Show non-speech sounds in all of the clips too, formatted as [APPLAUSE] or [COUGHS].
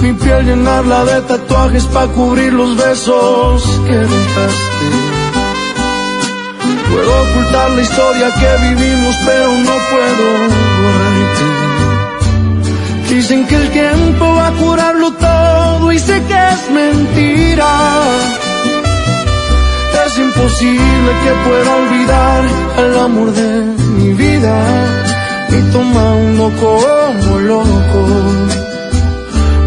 Mi piel llenarla de tatuajes para cubrir los besos que dejaste. Puedo ocultar la historia que vivimos, pero no puedo borrarte. Dicen que el tiempo va a curarlo todo y sé que es mentira. Es imposible que pueda olvidar el amor de mi vida. Ni toma uno como loco,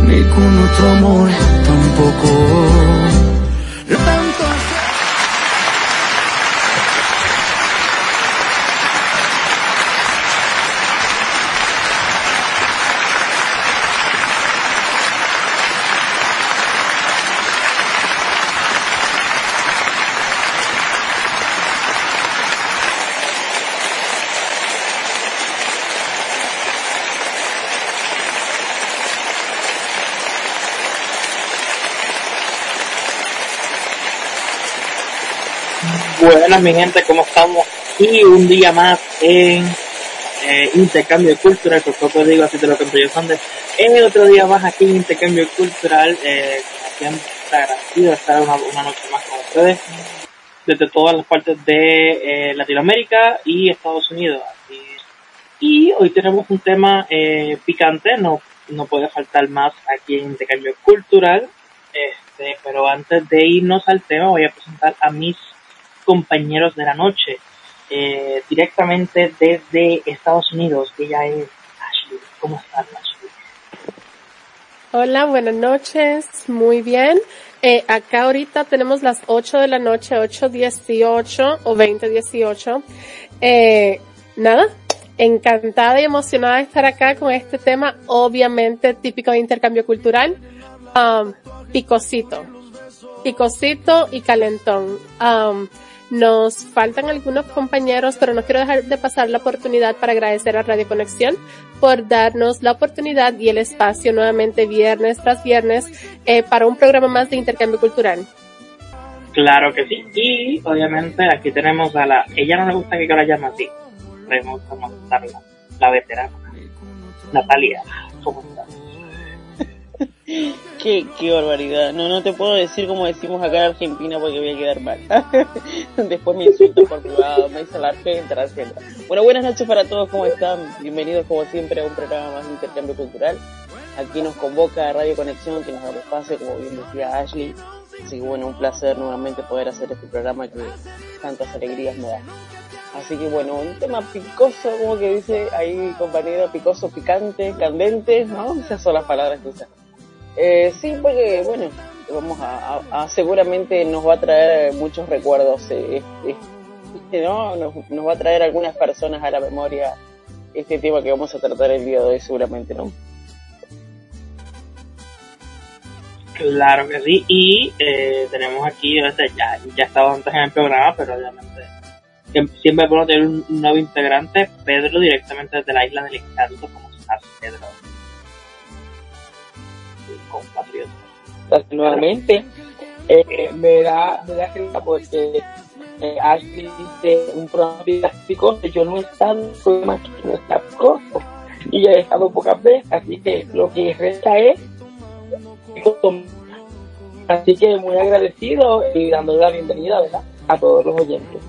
ni con otro amor tampoco. Buenas mi gente, ¿cómo estamos? Y un día más en eh, Intercambio Cultural, por poco digo así te lo yo Sanders. En otro día más aquí en Intercambio Cultural, eh, siempre agradecido de estar una, una, noche más con ustedes, desde todas las partes de eh, Latinoamérica y Estados Unidos. Y hoy tenemos un tema eh, picante, no, no puede faltar más aquí en Intercambio Cultural. Este, pero antes de irnos al tema voy a presentar a mis compañeros de la noche, eh, directamente desde Estados Unidos, ella es Ashley. ¿Cómo estás, Ashley? Hola, buenas noches, muy bien. Eh, acá ahorita tenemos las 8 de la noche, 8.18 o 20.18. Eh, nada, encantada y emocionada de estar acá con este tema, obviamente típico de intercambio cultural. Um, picosito. Picosito y calentón. Um, nos faltan algunos compañeros, pero no quiero dejar de pasar la oportunidad para agradecer a Radio Conexión por darnos la oportunidad y el espacio nuevamente viernes tras viernes eh, para un programa más de intercambio cultural. Claro que sí. Y obviamente aquí tenemos a la... Ella no le gusta que yo la llame así. Le gusta la, la veterana. Natalia, ¿cómo? Qué, qué barbaridad. No, no te puedo decir como decimos acá en Argentina porque voy a quedar mal. [LAUGHS] Después me insultan por privado, me dice la gente, la Bueno, buenas noches para todos, ¿cómo están? Bienvenidos como siempre a un programa más de intercambio cultural. Aquí nos convoca Radio Conexión, que nos da el espacio, como bien decía Ashley. Así que bueno, un placer nuevamente poder hacer este programa que tantas alegrías me da. Así que bueno, un tema picoso, como que dice ahí compañero, picoso, picante, candente, ¿no? Esas son las palabras que usan. Eh, sí, porque bueno, vamos a, seguramente nos va a traer muchos recuerdos, eh, este, ¿no? Nos, va a traer algunas personas a la memoria este tema que vamos a tratar el día de hoy seguramente, ¿no? Claro que sí, y eh, tenemos aquí, ya, ya estaba antes en el programa, pero obviamente siempre podemos tener un, nuevo integrante, Pedro, directamente desde la isla del encanto, como estás, Pedro? Compatriotas. Nuevamente, eh, me da, me da porque eh, Ashley dice un programa didáctico, yo no he estado en programa que no está picoso y he estado pocas veces, así que lo que resta es así que muy agradecido y dándole la bienvenida ¿verdad? a todos los oyentes.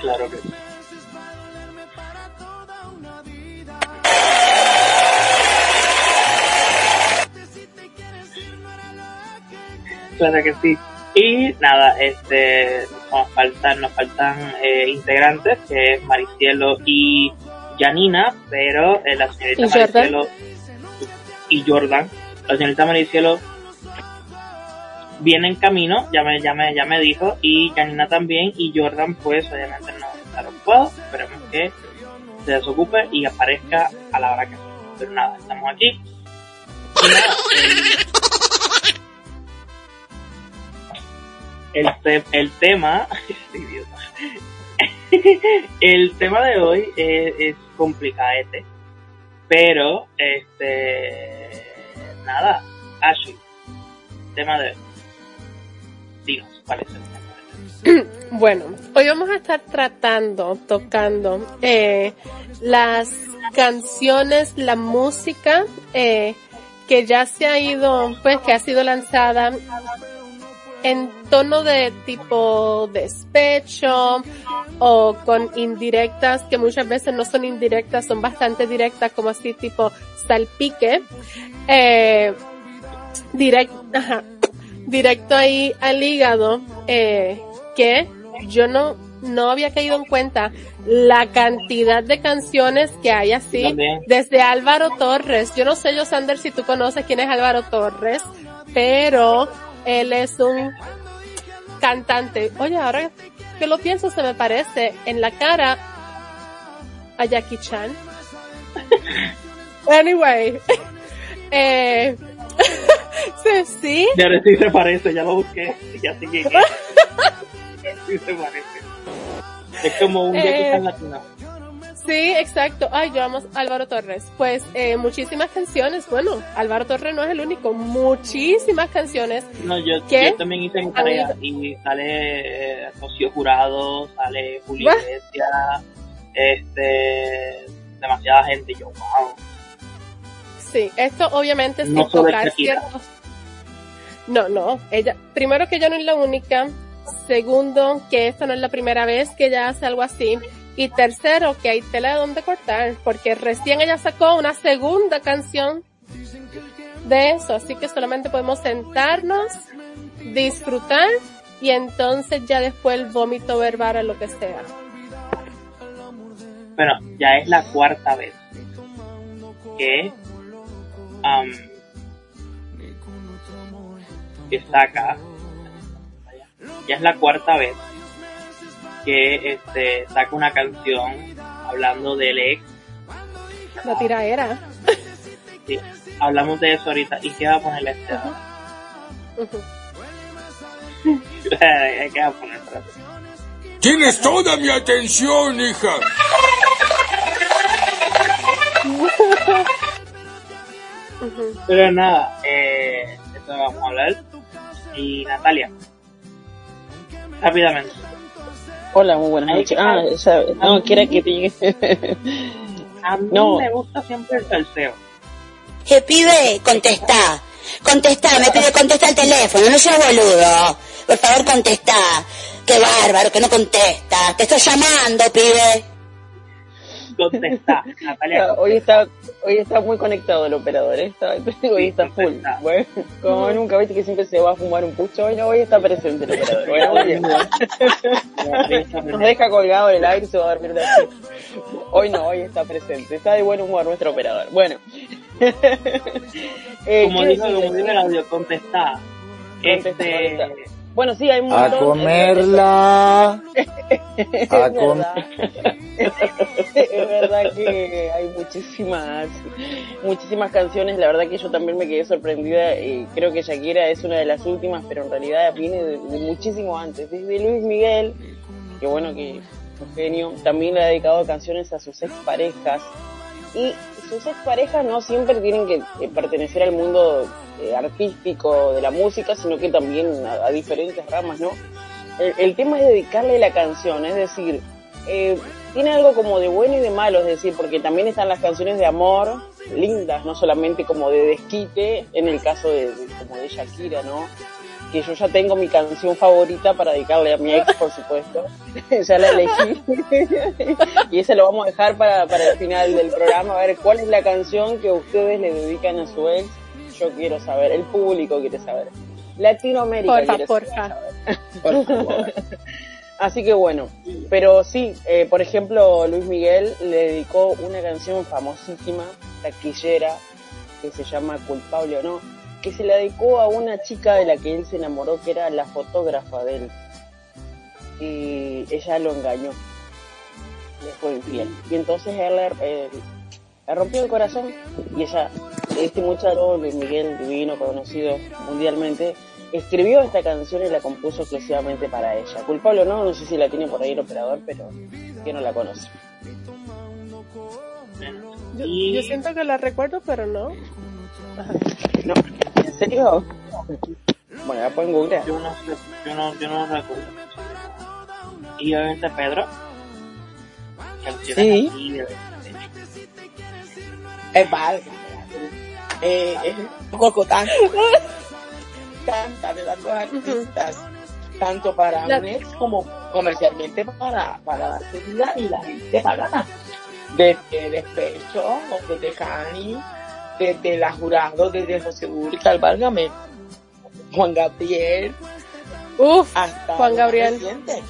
Claro que sí. Claro que sí. Y nada, este, nos faltan, nos faltan eh, integrantes, que es Maricielo y Janina, pero eh, la señorita ¿Y Maricielo y Jordan, la señorita Maricielo viene en camino, ya me, ya me, ya me dijo, y Janina también, y Jordan pues obviamente no está ocupado, esperemos que se desocupe y aparezca a la hora que Pero nada, estamos aquí. Y nada, [LAUGHS] el, el tema, [LAUGHS] el tema de hoy es, complicadete, pero este, nada, Ashley, tema de hoy. Dinos, ¿cuál es? [CLEARS THROAT] Bueno, hoy vamos a estar tratando, tocando eh, las canciones, la música eh, que ya se ha ido, pues que ha sido lanzada en tono de tipo despecho o con indirectas que muchas veces no son indirectas, son bastante directas como así tipo salpique. Eh, directo, directo ahí al hígado, eh, que yo no, no había caído en cuenta la cantidad de canciones que hay así, desde Álvaro Torres. Yo no sé, yo Sander, si tú conoces quién es Álvaro Torres, pero él es un cantante. Oye, ahora que lo pienso, se me parece en la cara a Jackie Chan. [LAUGHS] anyway, [LAUGHS] eh, [LAUGHS] sí, sí. Ya sí se parece, ya lo busqué, ya sí sí se parece. Es como un Jackie Chan eh, latino. Sí, exacto. Ay, yo amo a Álvaro Torres. Pues eh, muchísimas canciones. Bueno, Álvaro Torres no es el único. Muchísimas canciones. No, yo, yo también hice mi tarea y sale eh, Rocío Jurado, sale Julio Iglesias, este, demasiada gente. Yo, wow. Sí, esto obviamente es no tocar ciertos. No, no. Ella, primero que ella no es la única. Segundo, que esta no es la primera vez que ella hace algo así. Y tercero, que hay tela de donde cortar, porque recién ella sacó una segunda canción de eso, así que solamente podemos sentarnos, disfrutar y entonces ya después el vómito verbal lo que sea. Bueno, ya es la cuarta vez que, um, que ya es la cuarta vez que este, saca una canción hablando del ex. La tiraera. Sí, hablamos de eso ahorita. ¿Y qué va a ponerle este? [LAUGHS] ¿Qué va a poner? Tienes toda mi atención, hija. Pero nada, eh, esto vamos a hablar. Y Natalia, rápidamente, Hola, muy buenas noches. Ah, no, quiera que te llegue. [LAUGHS] A mí no. me gusta siempre el salseo. ¿Qué pide? Contesta. Contesta, me pide contesta el teléfono, no seas boludo. Por favor, contesta. Qué bárbaro, que no contesta. Te estoy llamando, pibe contesta. Natalia, hoy está, hoy está muy conectado el operador, ¿eh? [LAUGHS] hoy está full. Bueno, como nunca viste que siempre se va a fumar un pucho, hoy, hoy está presente el operador. Bueno. [LAUGHS] Nos deja colgado en el aire y se va a dormir una Hoy no, hoy está presente. Está de buen humor nuestro operador. Bueno. [LAUGHS] eh, como dijo, como dijo el audio, contesta. Este, bueno, sí, hay un A comerla. [LAUGHS] a es, verdad. es verdad que hay muchísimas, muchísimas canciones. La verdad que yo también me quedé sorprendida. y creo que Shakira es una de las últimas, pero en realidad viene de, muchísimo antes. Desde Luis Miguel, que bueno que es genio, también le ha dedicado canciones a sus exparejas. Y sus exparejas no siempre tienen que pertenecer al mundo eh, artístico de la música, sino que también a, diferentes ramas, ¿no? El, tema es dedicarle la canción, es decir, eh, tiene algo como de bueno y de malo, es decir, porque también están las canciones de amor, lindas, no solamente como de desquite, en el caso de, como de Shakira, ¿no? Que yo ya tengo mi canción favorita para dedicarle a mi ex, por supuesto. [LAUGHS] ya la elegí. [LAUGHS] y esa lo vamos a dejar para, para el final del programa, a ver cuál es la canción que ustedes le dedican a su ex. Yo quiero saber, el público quiere saber. Latinoamérica quiere saber. [LAUGHS] por favor. Así que bueno, pero sí, eh, por ejemplo, Luis Miguel le dedicó una canción famosísima, taquillera, que se llama Culpable o no, que se la dedicó a una chica de la que él se enamoró, que era la fotógrafa de él. Y ella lo engañó, le fue infiel. Y entonces él le, rompió el corazón y ella, este muchacho, Luis Miguel Divino, conocido mundialmente, escribió esta canción y la compuso exclusivamente para ella. Culpable o no, no sé si la tiene por ahí el operador, pero que no la conoce. Yo, siento que la recuerdo, pero no. No, ¿en serio? Bueno, ya pueden googlear. Yo no, yo no, yo no recuerdo. Y obviamente Pedro. Sí. Es válgame. Eh, es un poco tan tanta de las dos artistas, tanto para La- un ex como comercialmente para, para darse vida y la gente paga. Desde Despecho, desde Cani, desde la Jurado, desde José Urcal, válgame, Juan Gabriel, Uf, hasta Juan Gabriel. reciente,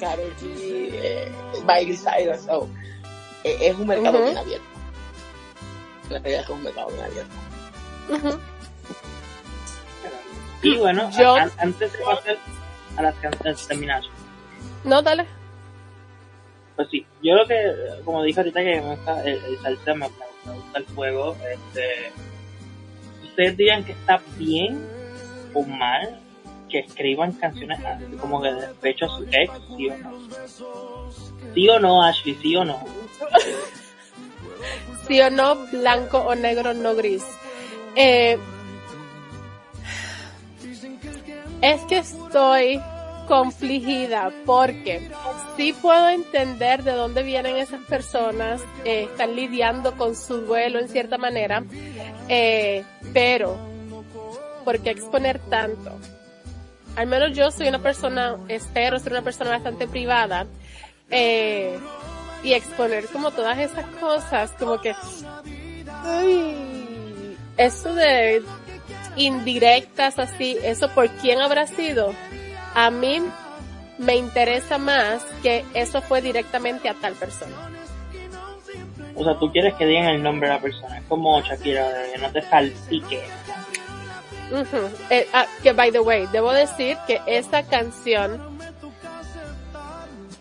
Karol G, eh, Miley Cyrus, so, eh, es un mercado bien abierto. La realidad es que es un mercado bien abierto. Y bueno, Yo- antes de pasar a las canciones de terminar, No, dale. pues sí, yo lo que, como dije ahorita que me gusta el, el salsa, me, me gusta el fuego, este, ustedes digan que está bien o mal que escriban canciones como que de despecho a su ex, sí o no. Sí o no, Ashley, sí o no. [LAUGHS] Sí o no, blanco o negro, no gris. Eh, es que estoy confligida porque sí puedo entender de dónde vienen esas personas, eh, están lidiando con su duelo en cierta manera, eh, pero ¿por qué exponer tanto? Al menos yo soy una persona, espero ser una persona bastante privada, eh, y exponer como todas esas cosas, como que, ay, eso de indirectas así, eso por quién habrá sido, a mí me interesa más que eso fue directamente a tal persona. O sea, tú quieres que digan el nombre de la persona, es como Shakira, de no te salpique. Eh, ah, que by the way, debo decir que esa canción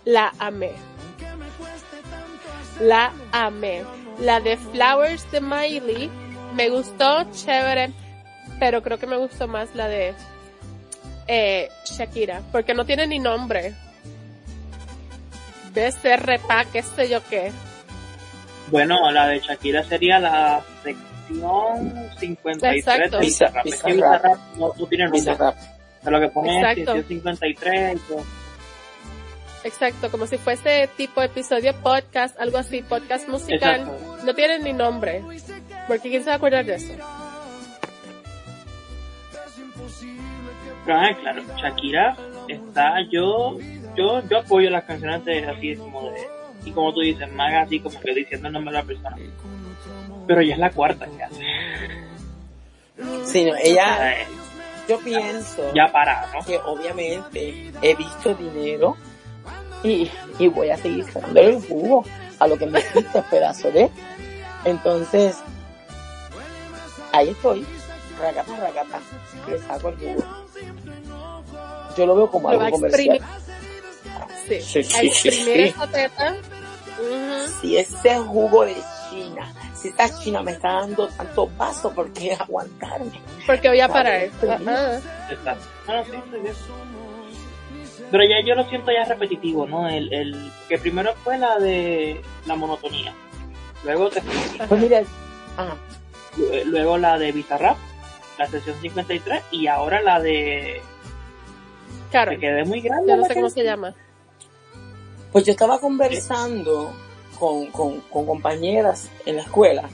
la amé. La amé. La de Flowers de Miley me gustó, chévere, pero creo que me gustó más la de eh, Shakira, porque no tiene ni nombre. BCRPA, qué sé yo qué. Bueno, la de Shakira sería la sección 53 Exacto. de Bizarrap. Es que Bizarrap. Bizarrap no, no tiene nombre. Sea, lo que pone Exacto. sección 53 y todo. Exacto, como si fuese tipo episodio podcast, algo así, podcast musical. Exacto. No tienen ni nombre. Porque quién se va a acordar de eso. Pero ah, claro, Shakira está, yo, yo, yo apoyo las canciones de así como de, y como tú dices, más así como que diciendo el nombre de la persona. Pero ya es la cuarta que hace. Sí, no, ella, Eh, yo pienso ya para, ¿no? que obviamente he visto dinero y, y voy a seguir sacando el jugo a lo que me quita [LAUGHS] pedazo de. Entonces, ahí estoy, ragata, ragata, le saco el jugo. Yo lo veo como algo comercial. Sí, Sí, sí, sí, sí. esa teta. Ujú. Si ese jugo de China, si esta China me está dando tantos vasos, ¿por qué aguantarme? Porque voy a parar. Ajá. Exacto. Sí. Pero ya yo lo siento ya repetitivo, ¿no? El, el que primero fue la de la monotonía. Luego te Pues mira, ah, luego la de Bizarrap, la sesión 53 y ahora la de Claro, te quedé muy grande. yo no sé cómo se llama. Pues yo estaba conversando con, con, con compañeras en la escuela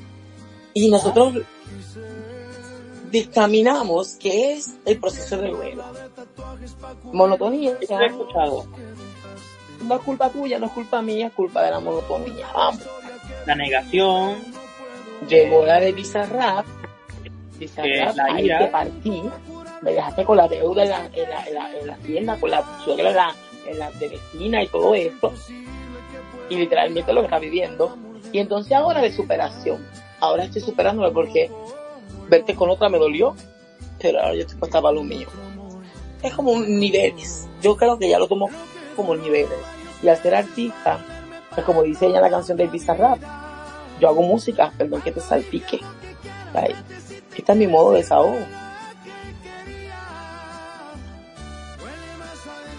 y nosotros dictaminamos qué es el proceso de duelo. Monotonía, he escuchado. no es culpa tuya, no es culpa mía, es culpa de la monotonía. Vamos. La negación, Llegó la de Bizarrap, Eh, la ahí ira. te partí, me dejaste con la deuda en la, en la, en la, en la tienda, con la suegra en la, en la de vecina y todo esto. Y literalmente lo que está viviendo. Y entonces ahora de superación. Ahora estoy superándome porque verte con otra me dolió, pero ahora yo estoy para lo mío. Es como un niveles. Yo creo que ya lo tomo como niveles. Y al ser artista, pues como dice ella en la canción de Bizarrap, yo hago música, perdón que te salpique. Ay, Este es mi modo de desahogo.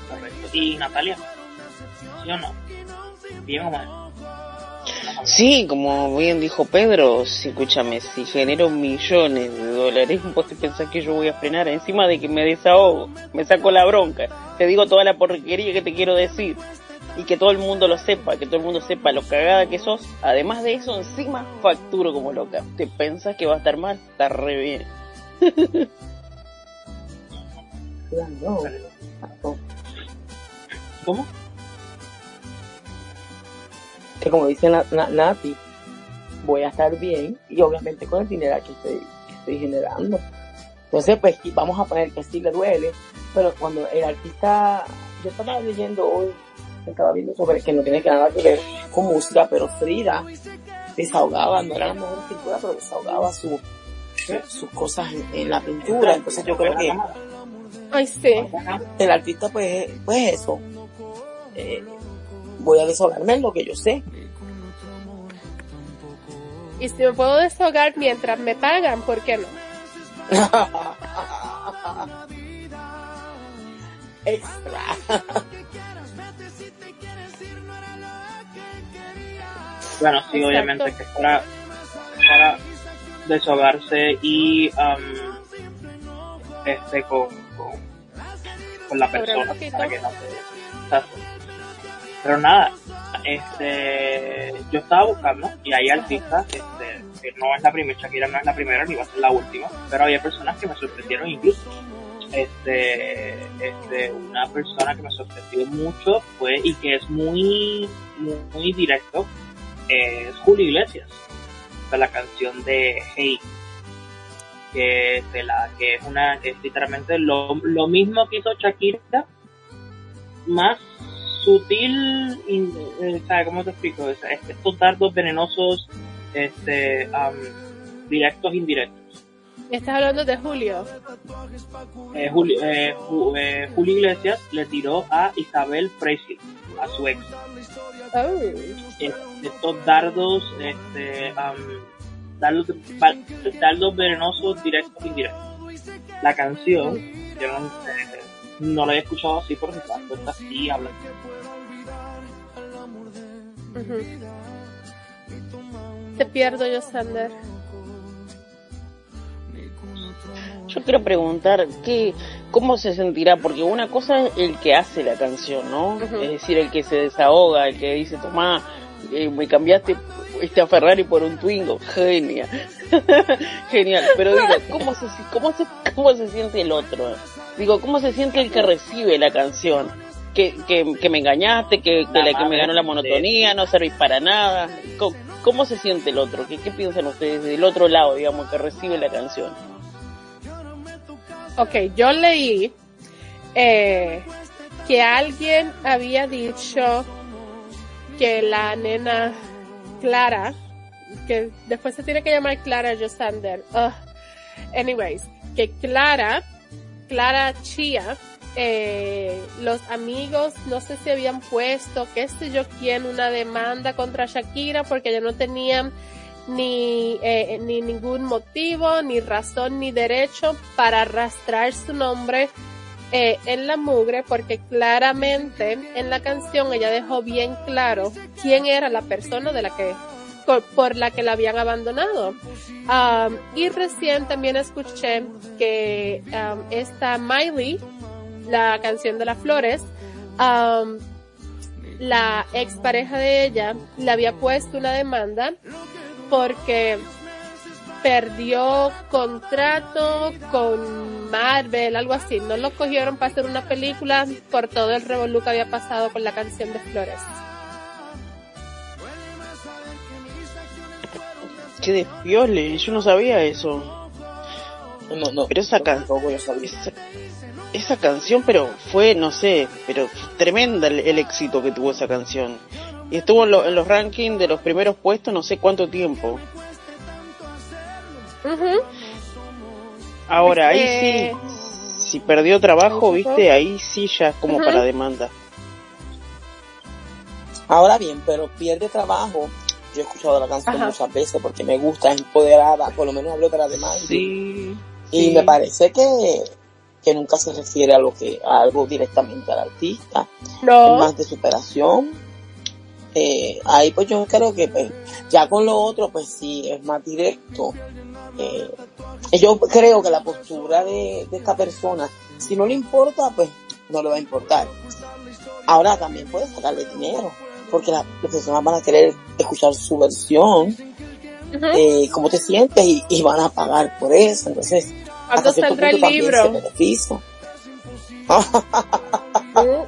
correcto. Y Natalia, ¿sí o no? Bien o mal. Sí, como bien dijo Pedro, si, escúchame, si genero millones de dólares, [LAUGHS] vos te pensás que yo voy a frenar encima de que me desahogo, me saco la bronca, te digo toda la porquería que te quiero decir. Y que todo el mundo lo sepa, que todo el mundo sepa lo cagada que sos. Además de eso, encima facturo como loca. ¿Te pensás que va a estar mal? Está re bien. [LAUGHS] ¿Cómo? Que como dice Na- Na- Nati, voy a estar bien y obviamente con el dinero que estoy, que estoy generando. Entonces, pues vamos a poner que sí le duele, pero cuando el artista, yo estaba leyendo hoy, estaba viendo sobre que no tiene que nada que ver con música, pero Frida desahogaba, no era la mejor pintura, pero desahogaba su, su- sus cosas en, en la pintura. Entonces yo creo que Ay, sí. el artista, pues, pues eso, eh, voy a desahogarme en lo que yo sé. Y si me puedo desahogar mientras me pagan, ¿por qué no? [LAUGHS] Extra. [LAUGHS] Bueno, sí, Exacto. obviamente que es para, para deshogarse y um, este con, con, con la persona para que no se pero nada este yo estaba buscando y hay artistas este, que no es la primera Shakira no es la primera ni va a ser la última pero había personas que me sorprendieron incluso. Este este una persona que me sorprendió mucho fue y que es muy muy, muy directo Julio Iglesias la canción de Hey que de la que es una que es literalmente lo, lo mismo que hizo Shakira más sutil eh, ¿sabe cómo te explico? Es- es- estos dardos venenosos este am, directos indirectos Estás hablando de Julio. eh, Julio, eh, Ju- eh, Julio Iglesias le tiró a Isabel Presley a su ex Oh. estos dardos, este, am, dardos, dardos venenosos directos e indirectos. La canción, yo no, eh, no la he escuchado así, pero si te das cuenta, sí habla. Ujú. Te pierdo yo, Sander. Yo quiero preguntar qué, cómo se sentirá, porque una cosa es el que hace la canción, ¿no? Es decir, el que se desahoga, el que dice, tomá, eh, me cambiaste este a Ferrari por un Twingo, genial, [LAUGHS] genial. Pero digo, ¿cómo se, cómo se, cómo se siente el otro? Digo, ¿cómo se siente el que recibe la canción? Que, que, que me engañaste, que, que, la, que me ganó la monotonía, no servís para nada. ¿Cómo, cómo se siente el otro? ¿Qué, ¿Qué piensan ustedes del otro lado, digamos, que recibe la canción? Ok, yo leí eh, que alguien había dicho que la nena Clara, que después se tiene que llamar Clara Josander. Ugh. Anyways, que Clara, Clara Chia, eh, los amigos, no sé si habían puesto, qué sé yo quién, una demanda contra Shakira porque ya no tenían ni, eh, ni ningún motivo, ni razón, ni derecho para arrastrar su nombre eh, en la mugre, porque claramente en la canción ella dejó bien claro quién era la persona de la que por, por la que la habían abandonado. Um, y recién también escuché que um, esta Miley, la canción de las flores, um, la expareja de ella le había puesto una demanda porque perdió contrato con Marvel, algo así. No lo cogieron para hacer una película por todo el revolú que había pasado con la canción de Flores. Qué despiole, yo no sabía eso. No, no. Pero esa, can- tampoco yo sabía. esa, esa canción, pero fue, no sé, pero tremenda el, el éxito que tuvo esa canción. Y estuvo en, lo- en los rankings de los primeros puestos no sé cuánto tiempo. Ujú. Ahora, ahí Eh, sí, si perdió trabajo, viste, ahí sí ya es como para demanda. Ahora bien, pero pierde trabajo. Yo he escuchado la canción Ajá. muchas veces porque me gusta, es empoderada, por lo menos hablo de la demás. Sí. Y sí. me parece que, que nunca se refiere a lo que, a algo directamente al artista. Es No. más de superación. Eh, ahí pues yo creo que pues, ya con lo otro pues sí es más directo. Eh, yo creo que la postura de, de esta persona, si no le importa pues no le va a importar. Ahora también puedes sacarle dinero, porque las personas van a querer escuchar su versión, eh, cómo te sientes y, van a pagar por eso. Entonces, ¿cuándo saldrá el libro? [LAUGHS]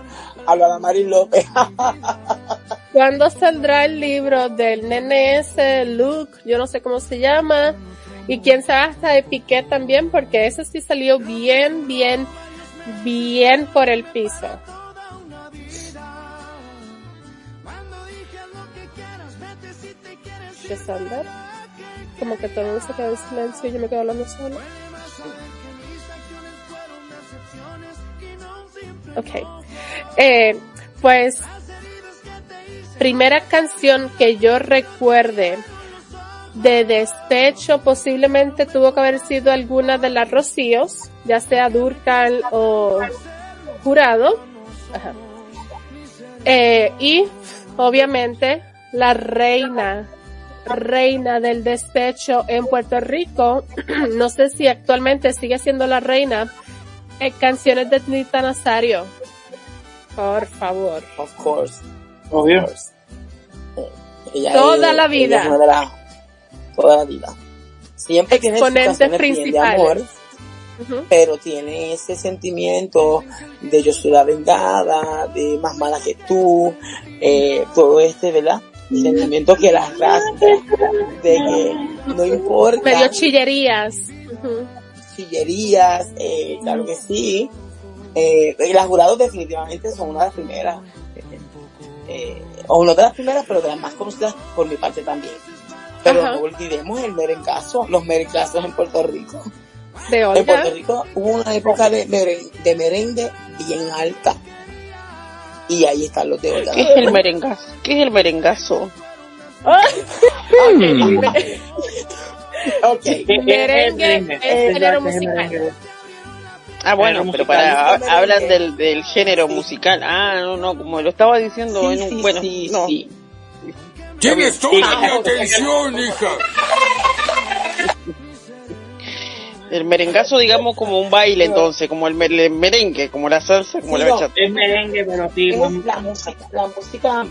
Habla la Mari López. [LAUGHS] ¿Cuándo saldrá el libro del nene ese, Luke? Yo no sé cómo se llama. Y quién sabe hasta de Piqué también, porque ese sí salió bien, bien, bien por el piso. ¿Qué Sander? Como que todo el mundo se queda en silencio y yo me quedo hablando solo. Ok. Eh, pues, primera canción que yo recuerde de despecho posiblemente tuvo que haber sido alguna de las Rocíos, ya sea Durcal o Jurado. Eh, y obviamente la reina, reina del despecho en Puerto Rico, [CLEARS THROAT] no sé si actualmente sigue siendo la reina, en canciones de Nita Nazario. Por favor. Of course. Obvio. Toda la vida toda la vida. Siempre tiene sus de amor, pero tiene ese sentimiento de yo soy la vengada, de más mala que tú, eh, todo este, ¿verdad? El sentimiento que las arrastra, de que no importa. Medio chillerías. Chillerías, eh, claro que sí. Eh, y las jurados definitivamente son una de las primeras. Eh, o no de las primeras, pero de las más conocidas por mi parte también. Pero no olvidemos el merengazo, los merengazos en Puerto Rico. ¿De En Puerto Rico hubo una época de, de merengue bien alta. Y ahí están los de Olga. ¿Qué es el merengazo? ¿Qué es el merengazo? [LAUGHS] ok. Merengue es género musical. Ah, bueno, pero para hablan del, del género musical. Ah, no, no, como lo estaba diciendo en un bueno, no. Tienes toda mi atención, hija. El merengazo, digamos, como un baile, entonces, como el, merengue, como la salsa, como la bachata. Es merengue, pero sí. la música, la música,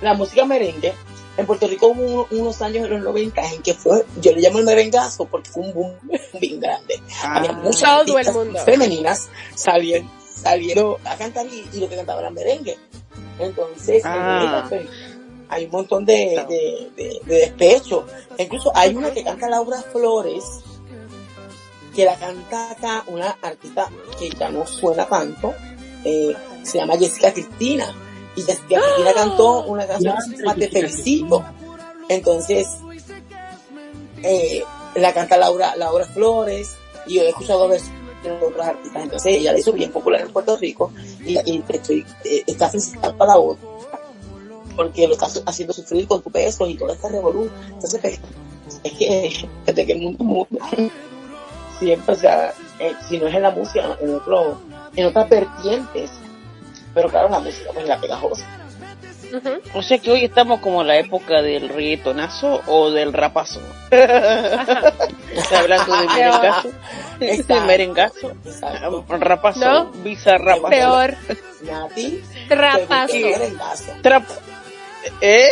la música merengue. En Puerto Rico hubo unos años en los 90 en que fue, yo le llamo el merengazo porque fue un boom [LAUGHS] bien grande. Ah, Había muchas femeninas salieron, salieron a cantar y, lo que cantaban era merengue. Entonces, ah hay un montón de, de, despecho. Incluso hay una que canta Laura Flores, que la canta acá una artista que ya no suena tanto, eh, se llama Jessica Cristina. Y Jessica Cristina ¡Ah! cantó una canción que se llama Te Felicito. Entonces, eh, la canta Laura, Laura Flores, y yo he escuchado versiones de otras artistas. Entonces, ella la hizo bien popular en Puerto Rico, y, estoy, eh, está felicitando para la otra porque lo estás haciendo sufrir con tu peso y toda esta revolución. Entonces, es que desde que el mundo mundo, siempre, o sea, eh, si no es en la música, en otro, en otras vertientes, pero claro, la música pues la pegajosa. O sea que hoy estamos como en la época del reggaetonazo o del rapazo. [LAUGHS] hablando de merengazo. ¿De merengazo? Rapazo. ¿No? Bizarrapazo. Peor. Nati. Trapazo. Trapazo. ¿Eh?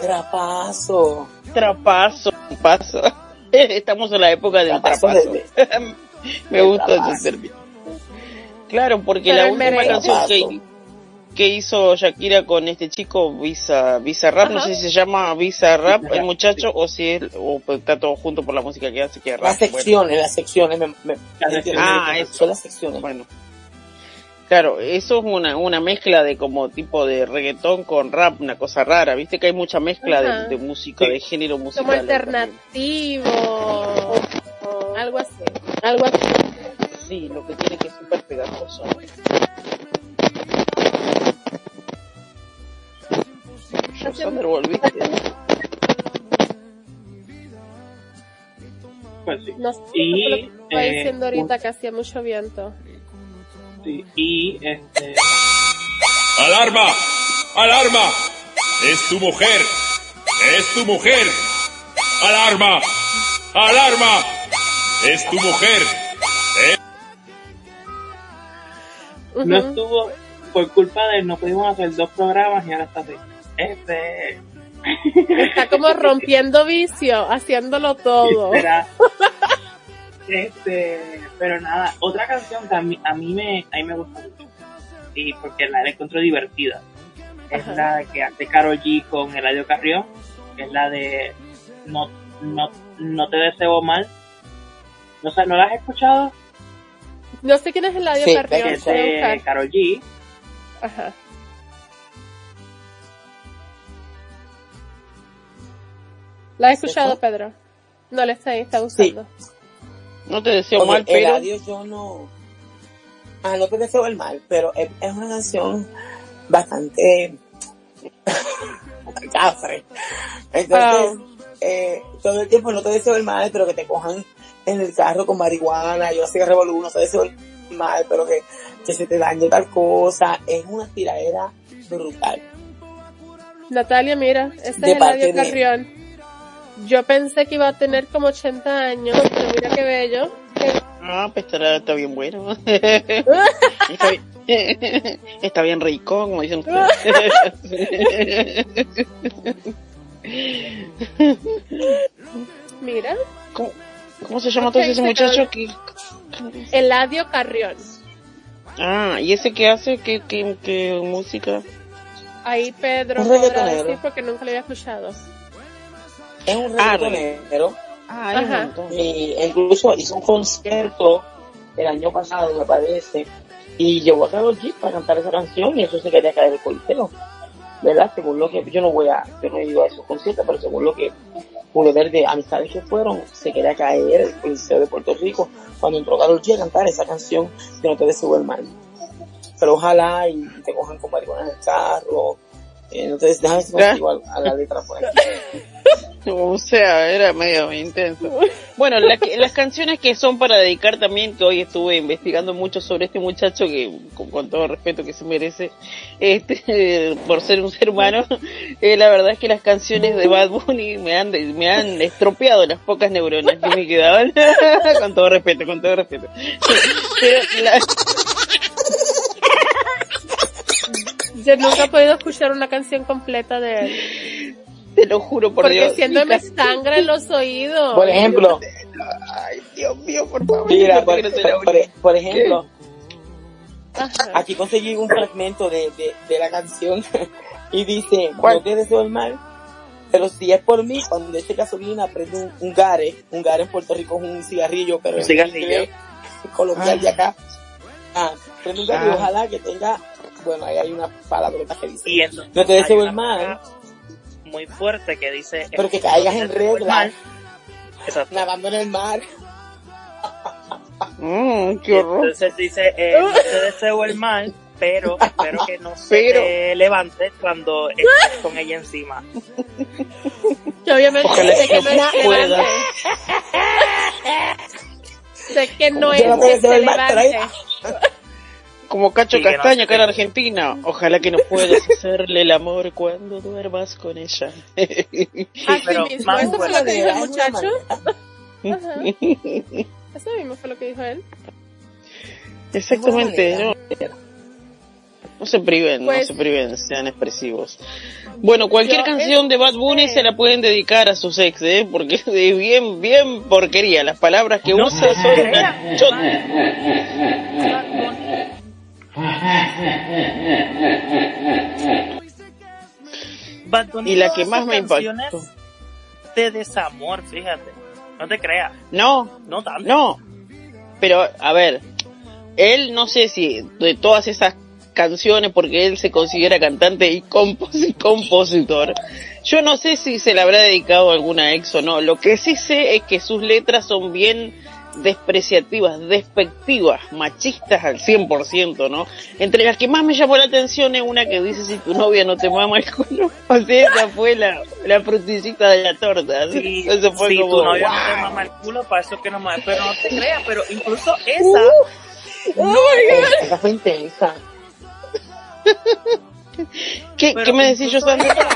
Trapazo. Trapazo, paso. [LAUGHS] Estamos en la época del trapazo. [LAUGHS] Me gusta ese término. Claro, porque la última canción que, hizo Shakira con este chico, Visa, Visa Rap, no sé si se llama Visa Rap el muchacho o si es, o pues, está todo junto por la música que hace que rap. Las secciones, las secciones, ah, eso. son las secciones. Bueno, Claro, eso es una, una mezcla de como tipo de reggaetón con rap, una cosa rara. Viste que hay mucha mezcla de, música, de género musical. Como alternativo, algo así, algo así. Sí, lo que tiene que ser súper pegajoso. Sander, volviste. Pues sí. No sé y, lo que eh, diciendo ahorita que hacía mucho viento y este... ¡Alarma! ¡Alarma! ¡Es tu mujer! ¡Es tu mujer! ¡Alarma! ¡Alarma! ¡Es tu mujer! No estuvo, por culpa de él, no pudimos hacer dos programas y ahora está así. Este. Está como [LAUGHS] rompiendo vicio, haciéndolo todo. este, pero nada, otra canción que a mí, a mí me, a mí me gusta mucho. Y porque la, encuentro divertida. Es la que hace Carol G con Eladio Carrión. Que es la de No, no, no te deseo mal. No, ¿No la has escuchado? No sé quién es Eladio sí, Carrión. Es de Carol G. Ajá. ¿La has escuchado, Pedro? No le está, está gustando. No te deseo mal, pero... adiós yo no... Ah, no te deseo el mal, pero es, una canción bastante... [LAUGHS] cafre. Entonces, eh, todo el tiempo no te deseo el mal, pero que te cojan en el carro con marihuana, yo así que revolú, no el mal, pero que, que se te dañe tal cosa. Es una tiradera brutal. Natalia, mira, esta es Eladio Carrión. Yo pensé que iba a tener como 80 años, pero mira qué bello. Ah, pues está, bien bueno. [LAUGHS] está, bien, está bien rico, como dicen ustedes. mira. ¿Cómo, cómo se llama entonces ese muchacho? que Eladio Carrión. Ah, ¿y ese qué hace? ¿Qué, qué, qué música? Ahí Pedro podrá decir porque nunca lo había escuchado. Es un reggaetonero. Ah, y incluso hizo un concierto el año pasado, me parece, y llevó a Carlos G para cantar esa canción y eso se quería caer el coliseo. ¿Verdad? Según lo que yo no voy a, yo no he ido a esos conciertos, pero según lo que pude ver de amistades que fueron, se quería caer el coliseo de Puerto Rico cuando entró Carlos G a cantar esa canción que no te deseo el mal. Pero ojalá y te cojan con marihuana en el carro. Entonces, déjame si consigo a, la letra por aquí. [LAUGHS] O sea, era medio intenso. Bueno, las canciones que son para dedicar también, que hoy estuve investigando mucho sobre este muchacho que, con, todo respeto que se merece, este, [LAUGHS] por ser un ser humano, eh, la verdad es que las canciones de Bad Bunny me han, me han estropeado las pocas neuronas que me quedaban. [LAUGHS] con todo respeto, con todo respeto. Pero Yo nunca he podido escuchar una canción completa de él. Te lo juro por Porque Dios. Porque siendo me sangra en los oídos. Por ejemplo. Ay, Dios mío, por favor. Mira, por, por, ejemplo. Aquí conseguí un fragmento de, de, de la canción [LAUGHS] y dice, no te deseo el mal, pero si es por mí, cuando este gasolina prende un, un, gare, un gare en Puerto Rico es un cigarrillo, pero un cigarrillo colombiano de acá. Ah, prende un gare y ah. ojalá que tenga, bueno, ahí hay una palabra que dice, no te deseo el mal, muy fuerte que dice... Pero que caigas en regla. Nadando en el mar. Mm, qué horror. Entonces dice, eh, no te deseo el mal, pero espero que no se te levante cuando estés con ella encima. Que obviamente [LAUGHS] sé que no es levante. sé que no es que se levante [LAUGHS] como Cacho Castaña, que era Argentina. Ojalá que no puedas [LAUGHS] hacerle el amor cuando duermas con ella. [LAUGHS] Así pero mismo, ¿eso fue lo que dijo el muchacho? [LAUGHS] Eso mismo fue lo que dijo él. Exactamente, no. No se priven, no pues se priven, sean expresivos. Bueno, cualquier canción de Bad Bunny se la pueden dedicar a sus ex, ¿eh? Porque es bien, bien porquería. Las palabras que usa son y la que más me impactó. De desamor, fíjate. No te creas. No, no tanto. No. Pero, a ver, él no sé si de todas esas canciones, porque él se considera cantante y [LAUGHS] compositor, yo no sé si se le habrá dedicado a alguna ex o no. Lo que sí sé es que sus letras son bien despreciativas, despectivas, machistas al 100%, ¿no? Entre las que más me llamó la atención es una que dice si tu novia no te mama [LAUGHS] el culo. O sea, esa fue la, la frutillita de la torta. Sí, Eso fue si tu novia no te mama el culo, para eso que no me... Pero no te [LAUGHS] creas, pero incluso esa... no, esa fue intensa. ¿Qué, ¿Qué me decís yo, Sandra? [LAUGHS]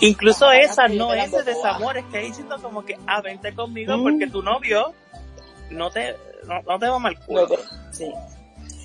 Incluso esa no es de desamor, es que diciendo como que, ah, vente conmigo mm. porque tu novio no te, no, no te va mal culo. No te- sí.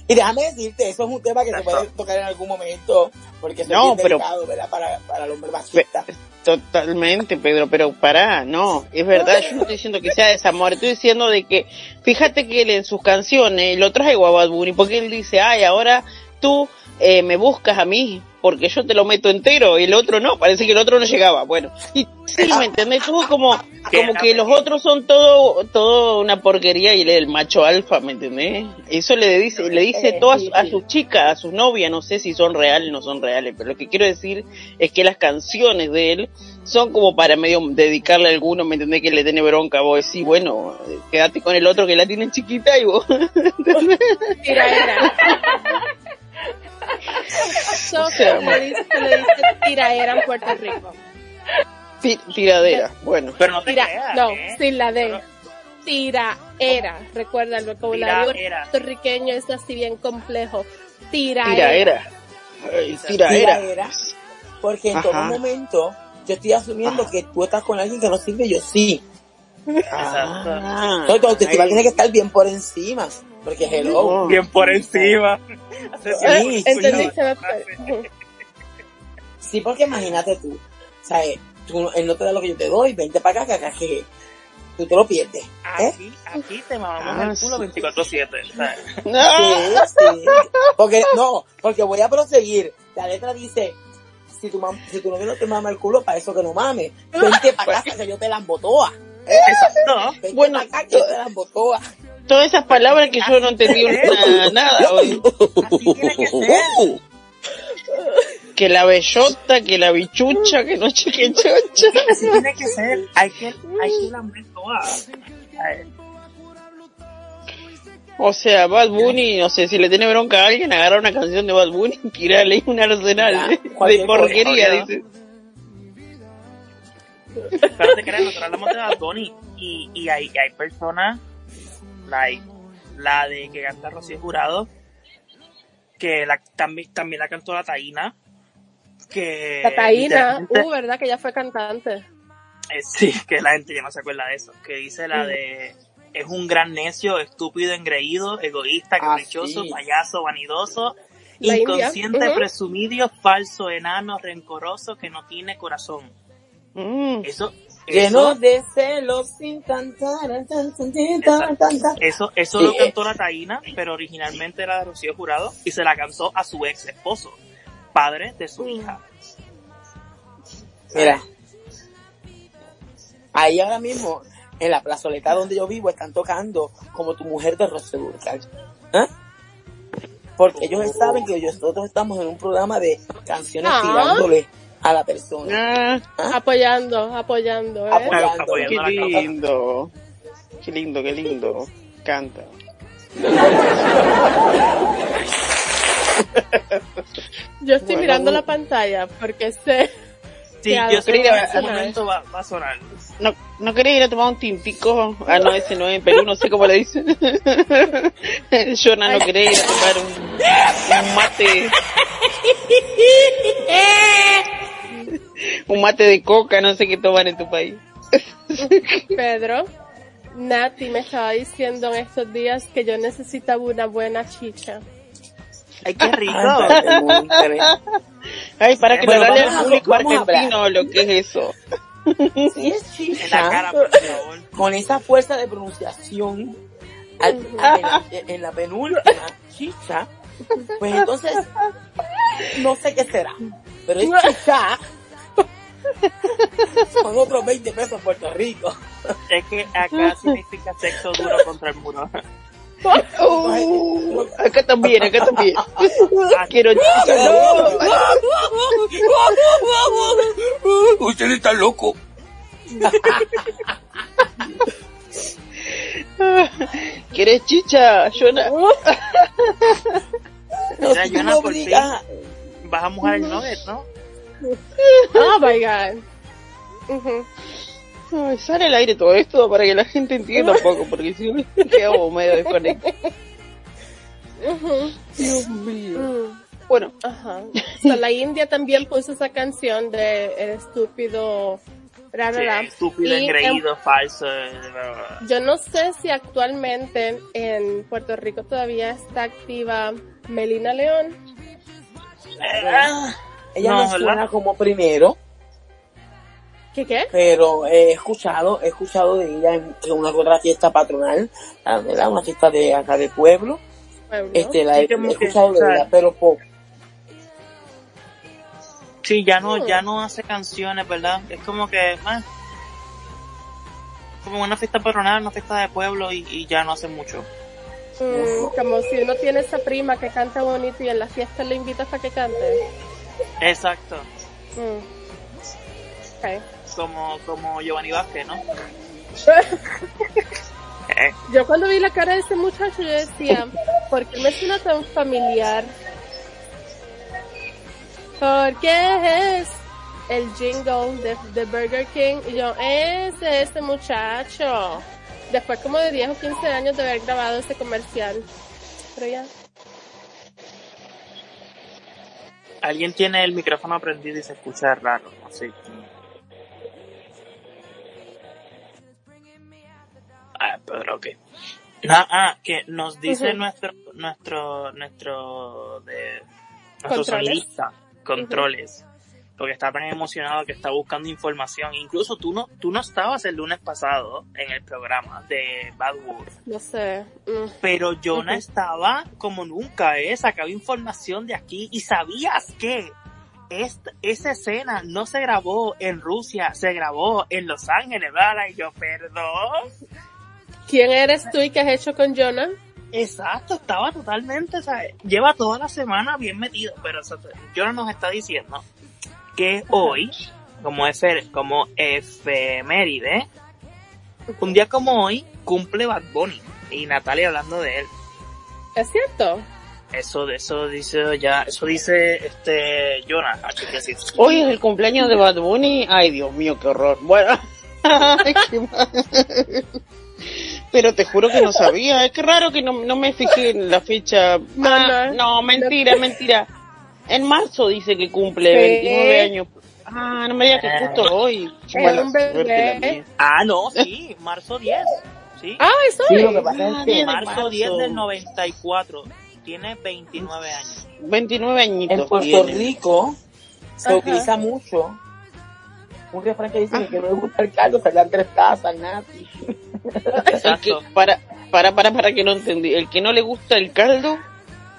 Y déjame decirte, eso es un tema que se puede tocar en algún momento, porque eso No, es bien pero- delicado, ¿verdad? Para, para el hombre machista. Totalmente, Pedro, pero pará, no, es verdad, yo no estoy diciendo que sea desamor, estoy diciendo de que, fíjate que él en sus canciones lo traigo a Bad Bunny, porque él dice, ay, ahora tú eh, me buscas a mí, porque yo te lo meto entero, y el otro no, parece que el otro no llegaba, bueno, y sí, ¿me entendés? Tú como, [LAUGHS] como que los otros son todo, todo una porquería y él es el macho alfa, ¿me entendés? Eso le dice, le dice todo a, su- a sus chicas, a sus novias, no sé si son reales o no son reales, pero lo que quiero decir es que las canciones de él son como para medio dedicarle a alguno, ¿me entendés? Que le tiene bronca, vos decís, bueno, eh, quédate con el otro que la tiene chiquita y vos, [LAUGHS] Tiraera. Eso O sea, dice, dice tiraera en Puerto Rico. Ti- tiradera, bueno. Pero no te Tira, creas, no, ¿eh? sin la D. Tiraera. Recuerda, el vocabulario Tiraera. puertorriqueño es así bien complejo. Tiraera. Tiraera. Tiraera. Tiraera. Porque en Ajá. todo momento yo estoy asumiendo que tú estás con alguien que no sirve, yo sí. Ah, Entonces tu autoestima ay, tiene que estar bien por encima. Porque hello. Bien por encima. Sí, Entendí, fue. Sí, porque imagínate tú. ¿Sabes? Tú, él no te da lo que yo te doy, vente para acá, que acá que tú te lo pierdes. ¿eh? Aquí, aquí te mamamos Ah, el culo sí. 24-7. ¿sabes? no. Sí, sí. Porque, no, porque voy a proseguir. La letra dice, si tu, mam- si tu novio no te mama el culo, para eso que no mames. Vente para [LAUGHS] acá que yo te la embotoa. Exacto. Vente Bueno, para acá que yo te la embotoa. Todas esas palabras que yo no entendí una- nada. que la bellota, que la bichucha, que no sé qué chocha. Así tiene que ser. Hay que, hay que lambrir todas. O sea, Bad Bunny, no sé, si le tiene bronca a alguien, agarra una canción de Bad Bunny y tirarle ahí un arsenal de, porquería, dice. Pero te creas, nosotros hablamos de Bad Bunny y, y hay, y hay personas, like, la de que canta Rocío Jurado, que la, también, también la cantó la Taína, que... La Taína, uh, ¿verdad? Que ella fue cantante. eh, sí, que la gente ya no se acuerda de eso, que dice la de... Es un gran necio, estúpido, engreído, egoísta, Ah, caprichoso, sí. payaso, vanidoso, La inconsciente, presumido, falso, enano, rencoroso, que no tiene corazón. Mm. Eso, Lleno eso, de celos sin cantar, tan, tan, tan, eso, eso Sí, lo eh. cantó la Taína, pero originalmente era de Rocío Jurado y se la cantó a su ex esposo, padre de su hija. Mira. Ahí ahora mismo, en la plazoleta donde yo vivo, están tocando como tu mujer de Rocío Dúrcal. ¿Ah? Porque ellos saben que nosotros estamos en un programa de canciones Ah. tirándole a la persona. Ah, Apoyando, apoyando, ¿eh? Apoyando. Apoyando qué lindo. Qué lindo, qué lindo. Canta. Yo estoy Bueno, mirando bueno. la pantalla porque sé. Sí, yo sé que en quería- momento va, va a sonar. ¿No, ¿No querés ir a tomar un tintico? Ah, no, ese no es en Perú, no sé cómo le dicen. [LAUGHS] Jonah, ¿no querés ir a tomar un, un mate? [LAUGHS] un mate de coca, no sé qué tomar en tu país. [LAUGHS] Pedro, Nati me estaba diciendo en estos días que yo necesitaba una buena chicha. Ay, qué rico. Ay, pregúntale. [LAUGHS] Ay, para que Bueno, le a- al público argentino lo que es eso. Sí, es En [LAUGHS] la chicha. cara, por favor. Con esa fuerza de pronunciación al- en, en la penúltima chicha, pues entonces no sé qué será. Pero es chicha. Son otros 20 pesos en Puerto Rico. Es que acá significa sexo duro contra el muro. Uh, acá también, acá también. Quiero. Usted está loco. ¿Quieres chicha, Jonah? No, Mira, Jonah, por obligas- Vas a mojar el nugget, ¿no? Oh my god. Ujú. Ay, sale al aire todo esto para que la gente entienda un poco, porque si no quedamos medio desconectados. Ujú. Dios mío. Mm. Bueno, Ajá. So, la India también puso esa canción de El estúpido Bla, bla, Sí, bla. estúpido, Y, engreído, falso. eh, em, yo no sé si actualmente en Puerto Rico todavía está activa Melina León. eh, Ella No, no, ¿verdad? suena como primero, ¿Qué qué? pero he escuchado, he escuchado de ella en, en una otra fiesta patronal, ah, ¿verdad? Una fiesta de acá del pueblo. Pueblo. Este, la Sí, he, escuchado de ella, pero poco. Sí, ya no, Hmm. ya no hace canciones, ¿verdad? Es como que, ah, como una fiesta patronal, una fiesta de pueblo y, y ya no hace mucho. Mm, como si uno tiene esa prima que canta bonito y en la fiesta le invitas para que cante. Exacto. Mm. Como, como Giovanni Vázquez, ¿no? [LAUGHS] Eh, Yo cuando vi la cara de ese muchacho yo decía, ¿por qué me suena tan familiar? Porque es el jingle de, de Burger King y yo, ese, ese muchacho. Después como de 10 o 15 años de haber grabado ese comercial. Pero ya. Alguien tiene el micrófono prendido y se escucha raro, así. Ah, pero ok. Ah, ah, que nos dice nuestro, nuestro, nuestro, de, nuestro Controles. sonidista, controles, porque está tan emocionado que está buscando información. Incluso tú no, tú no estabas el lunes pasado en el programa de Bad Wolf, No sé. Mm. pero Jonah estaba como nunca, ¿eh? Sacaba información de aquí y sabías que esta, esa escena no se grabó en Rusia, se grabó en Los Ángeles, ¿verdad? Y yo, perdón. ¿Quién eres tú y qué has hecho con Jonah? Exacto, estaba totalmente, o sea, lleva toda la semana bien metido, pero o sea, Jonah nos está diciendo que hoy, como, efe- como efeméride, un día como hoy, cumple Bad Bunny. Y Natalia hablando de él. ¿Es cierto? Eso, eso dice ya, eso dice este Jonah. Ah, que sí. Hoy es el cumpleaños de Bad Bunny. Ay, Dios mío, qué horror. Bueno. [LAUGHS] Ay, qué mal. Pero te juro que no sabía. Es que raro que no, no me fijé en la fecha. Ah, no, mentira, mentira. En marzo dice que cumple Sí. 29 años. Ah, no me digas que justo hoy. Mala un bebé. Ah, no, sí, marzo 10. Sí, Ah, eso Sí, es. lo que pasa Ah, es que bien. marzo marzo. 10 del 94. Tiene 29 años. 29 añitos. en Puerto tiene. Rico se Ajá. utiliza mucho un refrán que dice que no le gusta el caldo, se dan tres tazas, Nati. Que, Exacto. para, para, para, para que no entendí. El que no le gusta el caldo,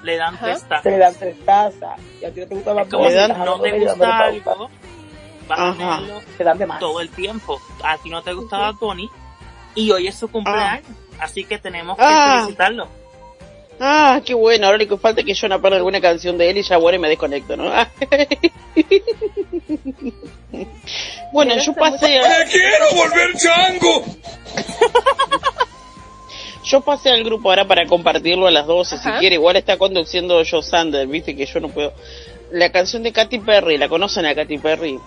Le dan Ajá. tres tazas. Se le dan tres tazas. Y a ti no te gusta más Como si Le no te gusta algo, vas a tenerlo Se dan de más. todo el tiempo. A ti no te gustaba Tony y hoy es su cumpleaños. Así que tenemos que Ah. felicitarlo. Ah, qué bueno. Ahora lo que falta es que yo no ponga alguna canción de él y ya bueno y me desconecto, ¿no? [LAUGHS] bueno, yo pasé a, quiero volver chango! [LAUGHS] yo pasé al grupo ahora para compartirlo a las 12, si quiere. Igual está conduciendo Joe Sander, viste que yo no puedo. La canción de Katy Perry, ¿la conocen a Katy Perry?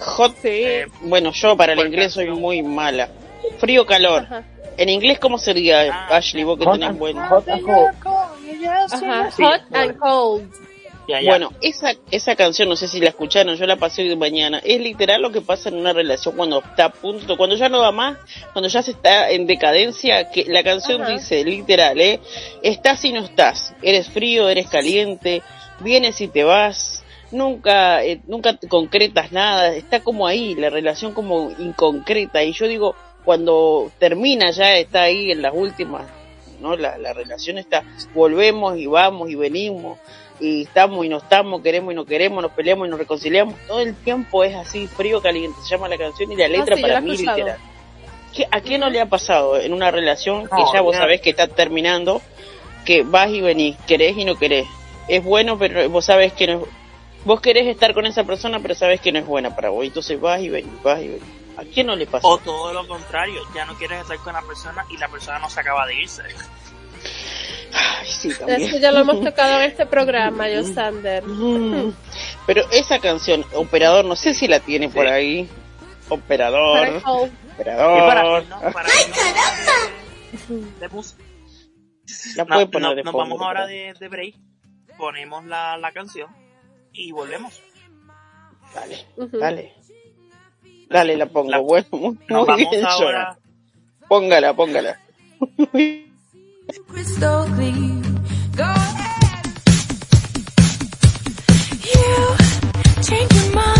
Hot, Sí. Eh, bueno, yo para el ¿cuál inglés soy muy mala. Frío, calor. Ajá. En inglés, ¿cómo sería, Ah, Ashley? Vos que Hot tenés bueno. hot and cold. Hot and cold. Ya, ya. Bueno, esa, esa canción, no sé si la escucharon, yo la pasé hoy de mañana. Es literal lo que pasa en una relación cuando está a punto, cuando ya no va más, cuando ya se está en decadencia, que la canción Ajá. dice, literal, ¿eh? Estás y no estás. Eres frío, eres caliente, vienes y te vas. Nunca, eh, nunca te concretas nada, está como ahí, la relación como inconcreta. Y yo digo, cuando termina ya está ahí en las últimas, ¿no? La, la relación está, volvemos y vamos y venimos y estamos y no estamos, queremos y no queremos, nos peleamos y nos reconciliamos, todo el tiempo es así, frío, caliente, se llama la canción y la letra Ah, sí, para mí escuchado. literal. ¿Qué- ¿A quién no le ha pasado en una relación que No, ya vos ya. sabés que está terminando, que vas y venís, querés y no querés? Es bueno, pero vos sabés que no es, vos querés estar con esa persona, pero sabés que no es buena para vos, entonces vas y venís, vas y venís. ¿A quién no le pasa? O todo lo contrario, ya no quieres estar con la persona y la persona no se acaba de irse. Ay, sí, también. Eso ya lo hemos [LAUGHS] tocado en este programa, yo, mm. Sander. Mm. Pero esa canción, Operador, no sé si la tiene por ahí. Operador. Operador. Ah. ¡Ay, caramba! De. La puede poner no, nos vamos ahora de, de, break, ponemos la, la, canción y volvemos. Dale, dale. Dale, la pongo. La, bueno, muy, vamos bien ahora. Póngala, póngala. [LAUGHS] Crystal clear. Go ahead. You change your mind.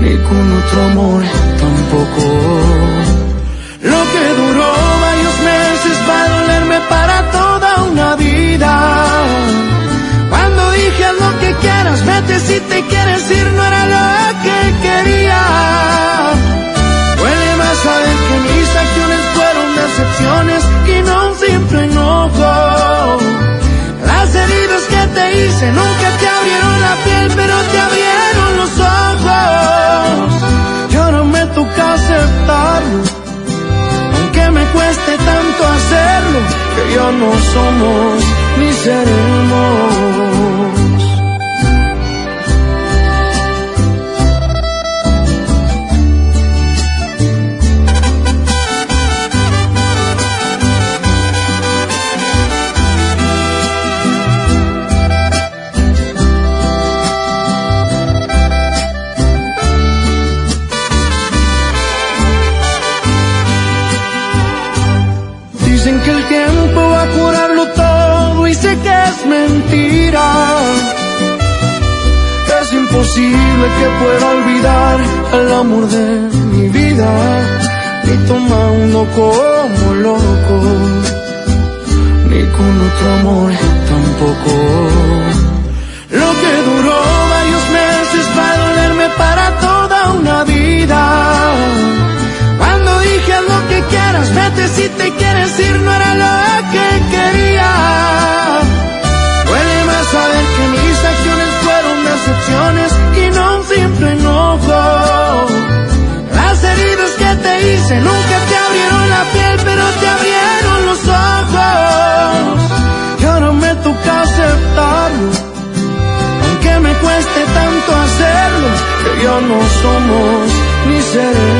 ni con otro amor tampoco. Lo que duró varios meses va a dolerme para toda una vida. Cuando dije lo que quieras, vete si te quieres ir, no era lo que quería. Duele más saber que mis acciones fueron decepciones y no un simple enojo. Las heridas que te hice nunca te abrieron la piel, pero te abrieron cueste tanto hacerlo, que ya no somos ni seremos. Imposible que pueda olvidar el amor de mi vida, ni tomando como loco, ni con otro amor tampoco. Lo que duró varios meses va a dolerme para toda una vida. Cuando dije lo que quieras, vete si te quieres ir, no era lo que quería. No somos ni seremos.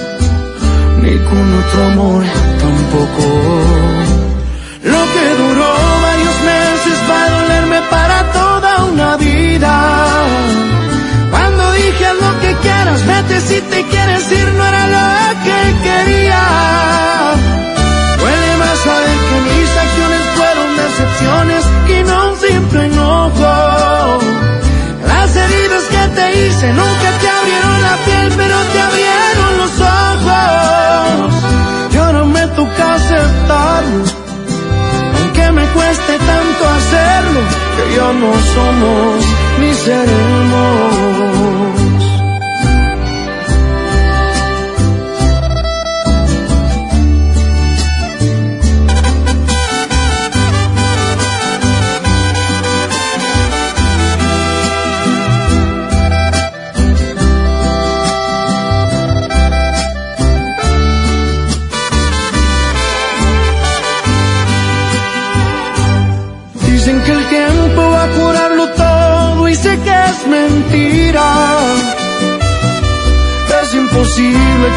ni con otro amor tampoco. Lo que duró varios meses va a dolerme para toda una vida. Cuando dije lo que quieras, vete si te quieres ir, no era lo que quería. Duele más saber que mis acciones fueron decepciones y no un simple enojo. Las heridas que te hice nunca te abrieron la piel, pero aunque me cueste tanto hacerlo, que ya no somos ni seremos.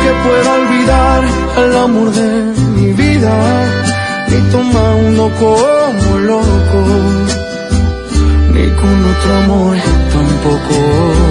Que pueda olvidar el amor de mi vida, ni tomando como loco, ni con otro amor tampoco.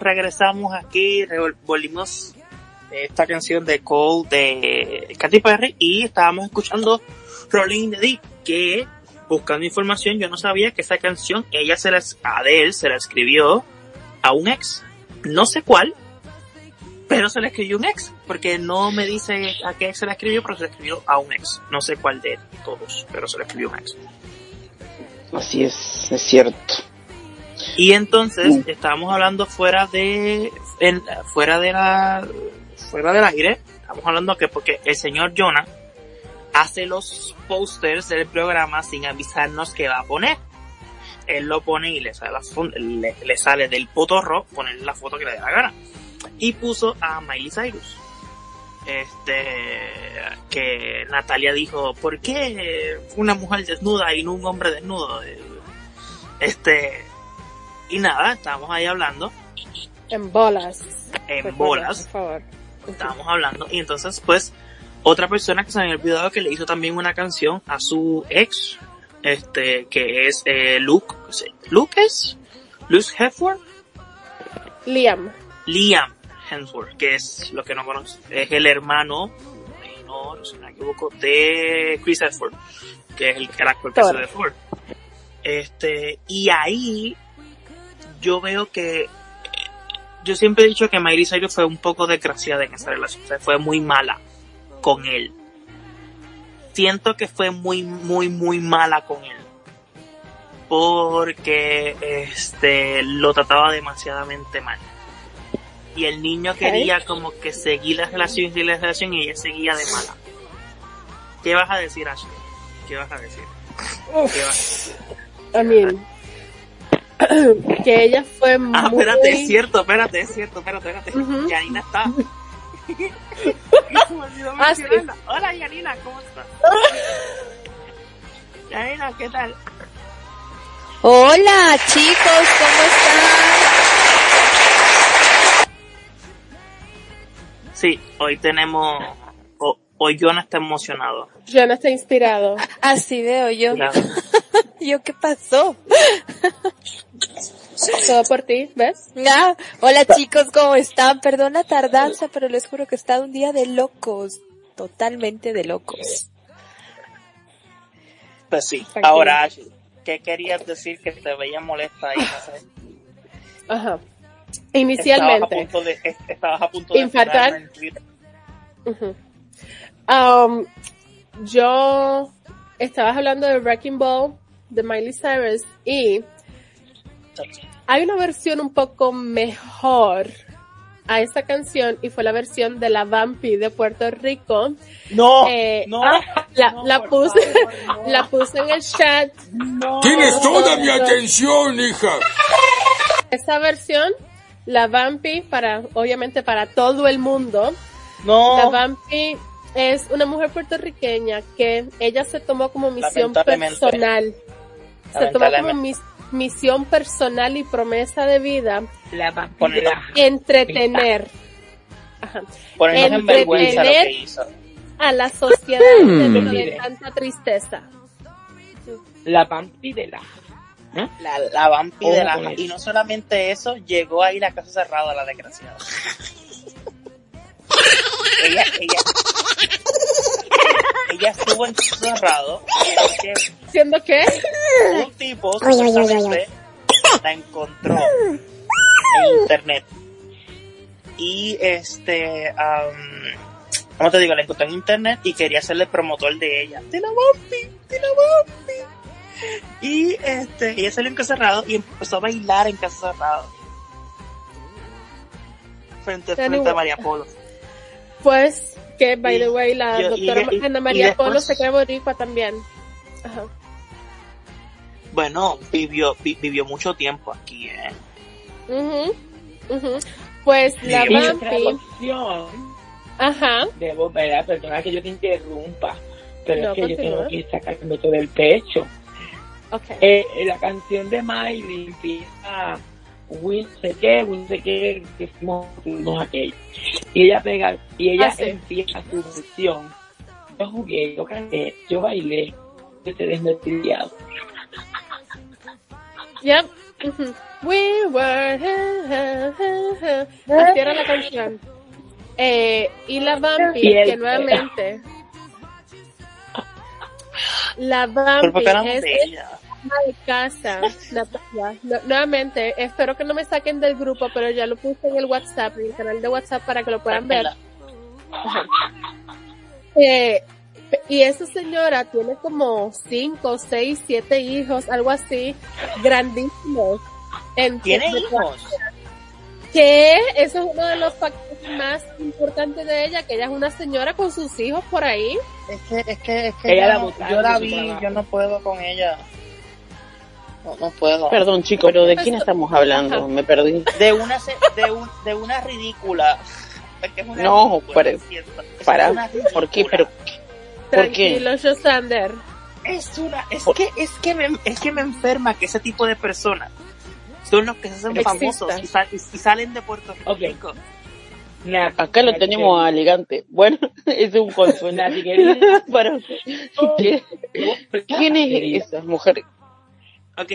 Regresamos aquí, volvimos esta canción de Cole de Katy Perry y estábamos escuchando Rolling in the Deep, que buscando información yo no sabía que esa canción ella se la, Adele se la escribió a un ex, no sé cuál, pero se la escribió un ex, porque no me dice a qué ex se la escribió, pero se la escribió a un ex, no sé cuál de todos, pero se la escribió un ex. Así es, es cierto. Y entonces estábamos hablando fuera de en- fuera de la fuera del aire, estamos hablando que porque el señor Jonah hace los posters del programa sin avisarnos que va a poner. Él lo pone y le sale, la le, le sale del potorro poner la foto que le dé la gana. Y puso a Miley Cyrus. Este, que Natalia dijo, ¿por qué una mujer desnuda y no un hombre desnudo? Este, y nada, estábamos ahí hablando, En bolas. en bolas, Por favor. estábamos hablando, y entonces pues, otra persona que se me había olvidado que le hizo también una canción a su ex, este, que es eh, Luke, Luke es, Luke Hemsworth, Liam. Liam Hemsworth, que es lo que no conoce, es el hermano, no, no si me equivoco, de Chris Hemsworth, que es el, el actor que de Thor. Este, y ahí yo veo que yo siempre he dicho que Miley Cyrus fue un poco desgraciada en esa relación, o sea, fue muy mala con él. Siento que fue muy, muy, muy mala con él. Porque, este, lo trataba demasiadamente mal. Y el niño quería como que seguir la relación y seguir la relación y ella seguía de mala. ¿Qué vas a decir, Ashley? ¿Qué vas a decir? ¿Qué vas I mean, [COUGHS] que ella fue Ah, muy... espérate, es cierto, espérate, es cierto, espérate, espérate. Ujú. Yanina está. [LAUGHS] Ah, sí. Hola Yanina, ¿cómo estás? [LAUGHS] Yanina, ¿qué tal? Hola chicos, ¿cómo están? Sí, hoy tenemos, o- hoy Jonah está emocionado. John está inspirado. Así veo yo. Claro. [LAUGHS] ¿Yo qué pasó? Todo por ti, ¿ves? [LAUGHS] Ah, hola chicos, ¿cómo están? Perdón la tardanza, pero les juro que he estado un día de locos. Totalmente de locos. Pues sí, Tranquilo. ahora ¿qué querías decir que te veía molesta y no sé? Ajá. Estabas a Inicialmente. punto de, estabas a punto de Infartar. Um, yo estabas hablando de Wrecking Ball de Miley Cyrus y hay una versión un poco mejor a esta canción y fue la versión de la Vampi de Puerto Rico. No, Eh, no, La, no, la puse, favor, no. [LAUGHS] la puse en el chat. no. Tienes toda mi atención, hija. Esta versión, la Vampi para, obviamente para todo el mundo, No. La Vampi es una mujer puertorriqueña que ella se tomó como misión personal. Se tomó como Lamentablemente. Mis- misión personal y promesa de vida La vampira. entretener Ajá. ponernos en vergüenza lo que Entretener hizo. a la sociedad medio de tanta tristeza. La vampira. La, la vampi de la... Con eso. Y no solamente eso, llegó ahí la casa cerrada, la desgraciada. [LAUGHS] ella, ella, ella estuvo encerrado porque ¿Siendo que? un tipo supuestamente la encontró en internet. Y este, am, ¿cómo te digo? La encontró en internet y quería hacerle promotor de ella. De la de la vampi. Y este, ella salió en casa cerrado y empezó a bailar en casa cerrado. Frente, frente a María Polo. Pues, que by the Y- way, la y- doctora y- Ana María después- Polo se cree boricua también. Ajá. Bueno, vivió, vi- vivió mucho tiempo aquí, eh. Ujú, ujú. Pues la Sí. Y otra Vampi, ajá, debo, ¿verdad? Perdona que yo te interrumpa, pero No, es que yo continúa. tengo que sacarme todo del pecho. ok. Eh, eh, la canción de Miley empieza Will sé qué, Will sé qué, que fuimos fuimos aquello. Y ella pega, y ella Ah, sí. empieza su versión. Yo jugué, yo canté, yo bailé, yo te desmetriado. Yep. We were. Así era la canción. Eh, y la Bumpy, Y que nuevamente. [LAUGHS] La Pero Bumpy porque hablamos es de ella. ama de casa, Natalia. Nu- nuevamente, espero que no me saquen del grupo, pero ya lo puse en el WhatsApp, en el canal de WhatsApp para que lo puedan ver. Ajá. Eh, y esa señora tiene como cinco, seis, siete hijos, algo así, grandísimos. En ¿Tiene hijos? Que eso es uno de los factores más importantes de ella, que ella es una señora con sus hijos por ahí. Es que, es que, es que Ella yo, la yo la vi, yo no puedo con ella. No, no puedo. Perdón, chicos, pero ¿de quién estamos hablando? Me perdí. De una, se- de, un, de una ridícula. Es una No, ridícula, para- Para, una ¿por qué? Pero, ¿por qué? Tranquilo, Josander. Es una, es que, es que me, es que me enferma que ese tipo de personas son los que se hacen famosos y, sal- y- y salen de Puerto. Rico. Nati, Acá lo tenemos a elegante. Bueno, [LAUGHS] es un consuelo. [LAUGHS] Para- ¿Qué- ¿Quién es esa mujer?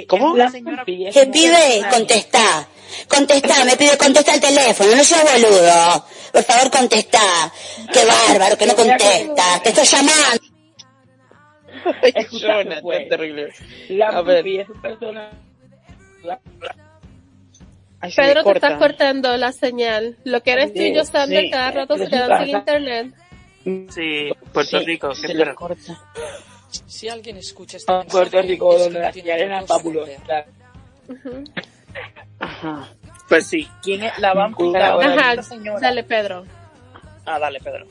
¿Cómo? una señora ¿Qué pide? Contestá. Contestá, me pide contesta el teléfono, no seas boludo. Por favor, contestá. Qué bárbaro, que no contesta. Te estoy llamando. [LAUGHS] Jonathan, pues. terrible. La A ver. Persona. la- Ay, Pedro, te estás cortando la señal. Lo que eres tú y Sí, Josander sí. cada rato se quedan sin internet. Sí, Puerto Sí, Rico. se ¿qué le corta. Si alguien escucha este a Puerto mensaje, Rico, es donde que la tiene señal era algo que fabulosa. esconder. Ujú. Ajá. Pues sí, ¿quién es la Bumpy? Ajá, señora. dale Pedro. Ah, dale, Pedro.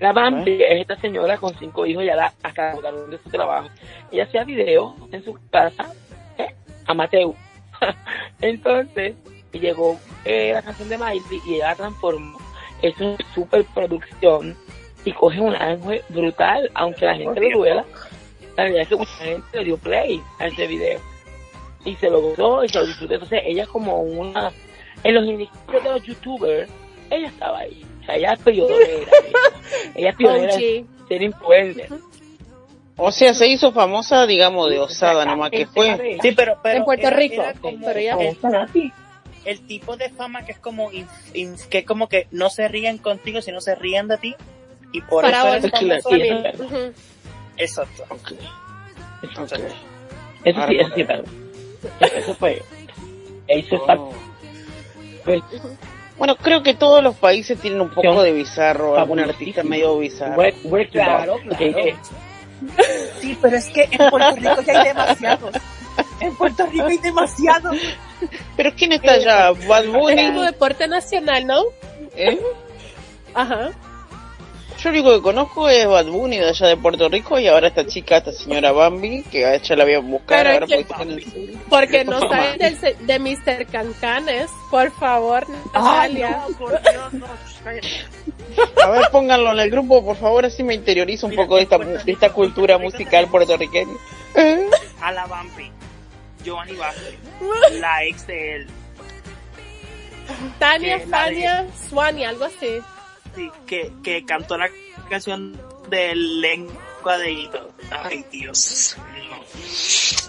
La Bambi es esta señora con cinco hijos, ya la hasta la botaron de su trabajo. Ella hacía videos en su casa, ¿eh? amateur. [LAUGHS] Entonces, llegó eh, la canción de Miley y ella la transformó. Es una superproducción y coge un ángel brutal, aunque a la gente le duela. La es que mucha gente le dio play a ese video. Y se lo gozó y se lo disfrutó. Entonces, ella es como una... En los inicios de los youtubers, ella estaba ahí. O sea, ella es pionera. ella es [LAUGHS] pionera OG. ser influencer. O sea, se hizo famosa, digamos, de osada nomás que fue. Sí, pero, pero En Puerto era- Rico, era como pero ya- el, el tipo de fama que es como inf- inf- que es como que no se ríen contigo, sino se ríen de ti. Y por Para eso eres es verdad. Ujú. Exacto. Ok. Eso Ok. sí, eso sí, eso sí, pero eso fue. Eso está Oh. pues, Bueno, creo que todos los países tienen un poco de bizarro, algún artista medio bizarro. Bueno, bueno, claro, Claro, claro. Sí, pero es que en Puerto Rico ya hay demasiados. En Puerto Rico hay demasiados. Pero ¿quién está allá? Bad Es Bunny. como deporte nacional, ¿no? ¿Eh? Ajá. Yo lo único que conozco es Bad Bunny de allá de Puerto Rico y ahora esta chica, esta señora Bambi, que a ella la voy a buscar ahora porque el. Porque no saben del de Mr. Cancanes. Por favor, Natalia. por Dios, no. A ver, pónganlo en el grupo, por favor, así me interiorizo un Mira, poco de esta, de esta cultura musical puertorriqueña. A la Bambi. Giovanni Vázquez. [LAUGHS] La ex de él. Tania, Fania, Swanny, algo así. Sí, que, que cantó la canción de lengua de hito. Ay, Dios. No.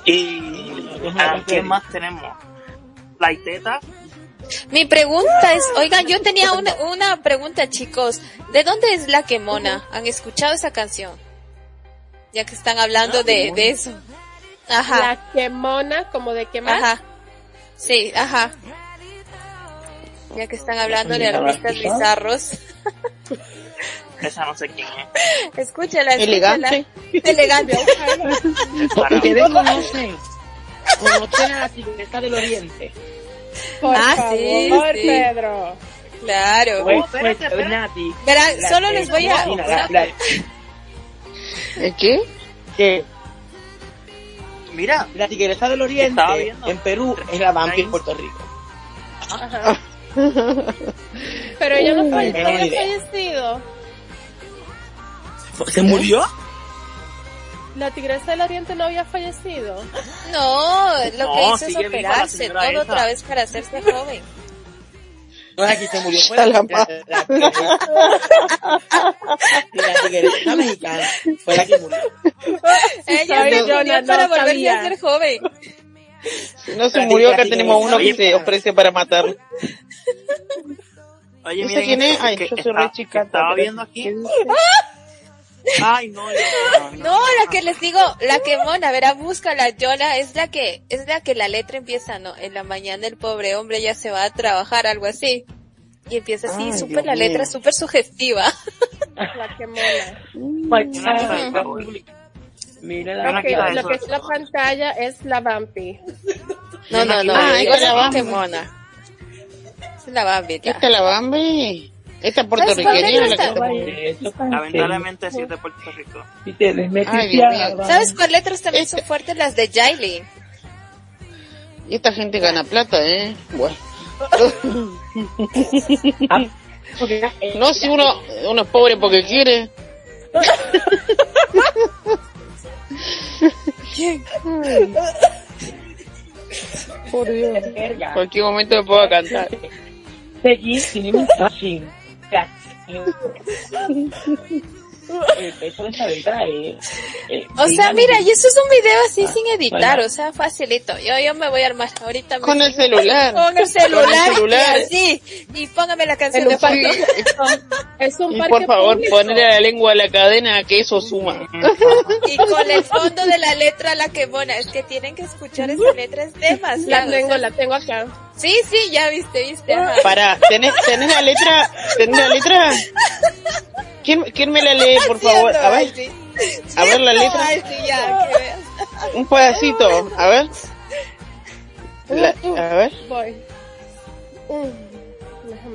Y ¿a ¿qué más tenemos? La Iteta. Mi pregunta es, oigan, yo tenía una, una pregunta, chicos. ¿De dónde es la quemona? ¿Han escuchado esa canción? Ya que están hablando de, de eso. Ajá, La quemona, como de quemar. ajá. Sí, ajá. Ya que están hablando de artistas bizarros. Esa no sé quién es. [LAUGHS] Escúchala, escúchala. Elegante. Elegante. Ustedes conocen, conocen a la tigresa del oriente. Por Ah, favor, sí, sí. Pedro. Claro. Pues, espérate, pues, espérate. Nati, Verán, la- solo les voy a... La- la- ¿El qué? que Mira, la tigresa del oriente en Perú es la Bambi en. Puerto Rico. Ajá. [LAUGHS] Pero ella no falle- había fallecido. ¿se murió? La tigresa del oriente no había fallecido. No, lo que No, hizo es operarse todo esa. otra vez para hacerse joven. No, aquí se murió fue la, la la, la, la- la tigresa mexicana fue la que murió. Ella se yo, murió no para volverse a ser joven. Si no se murió, acá tenemos uno que se ofrece para matarlo. Oye, ¿Ese miren, quién es? Ay, yo soy re chica, Estaba viendo aquí. Ay, no, no, no, No, la que les digo, la que mona, verá, búscala, Yola, es la que, es la que la letra empieza, ¿no? En la mañana el pobre hombre ya se va a trabajar, algo así. Y empieza así, súper la letra, súper sugestiva. La que mola. Mira la Ok, quita lo eso. que es la pantalla es la Vampi. No, no, no, Ah, digo esta es la Bambi. mona. Es la Bambi, ya. Esta es la Bambi. Esta ¿Sabes puertorriqueña que letra está- Eso, Lamentablemente sí es de Puerto Rico. Te desmetes Ay. ¿Sabes cuáles letras también son fuertes? Las de Jailin. Y esta gente gana plata, ¿eh? Bueno. No, si uno, uno es pobre porque quiere. [LAUGHS] [LAUGHS] Por Dios. Verga. Cualquier momento me puedo cantar. Seguir sin. El peso de esa letra es... eh, O sea, mira, y eso es un video así sin editar, bueno. o sea, facilito. Yo, yo me voy a armar ahorita. [LAUGHS] Con el celular. Con el celular. Con el celular. Y así. Y póngame la canción En de fondo. [LAUGHS] Es un Y parque por favor, ponerle la lengua a la cadena que eso suma. Y con el fondo de la letra la que mona. Es que tienen que escuchar esa letra, es [LAUGHS] La demasiado. tengo, la tengo acá. Sí, sí, ya viste, viste. ajá. Para, ¿tenés, tenés la letra? ¿Tenés la letra? ¿Quién, quién me la lee, por favor? A ver, Sí, a ver la letra. Ay, sí, ya, que veas. Un pedacito, a ver. La- a ver. Voy.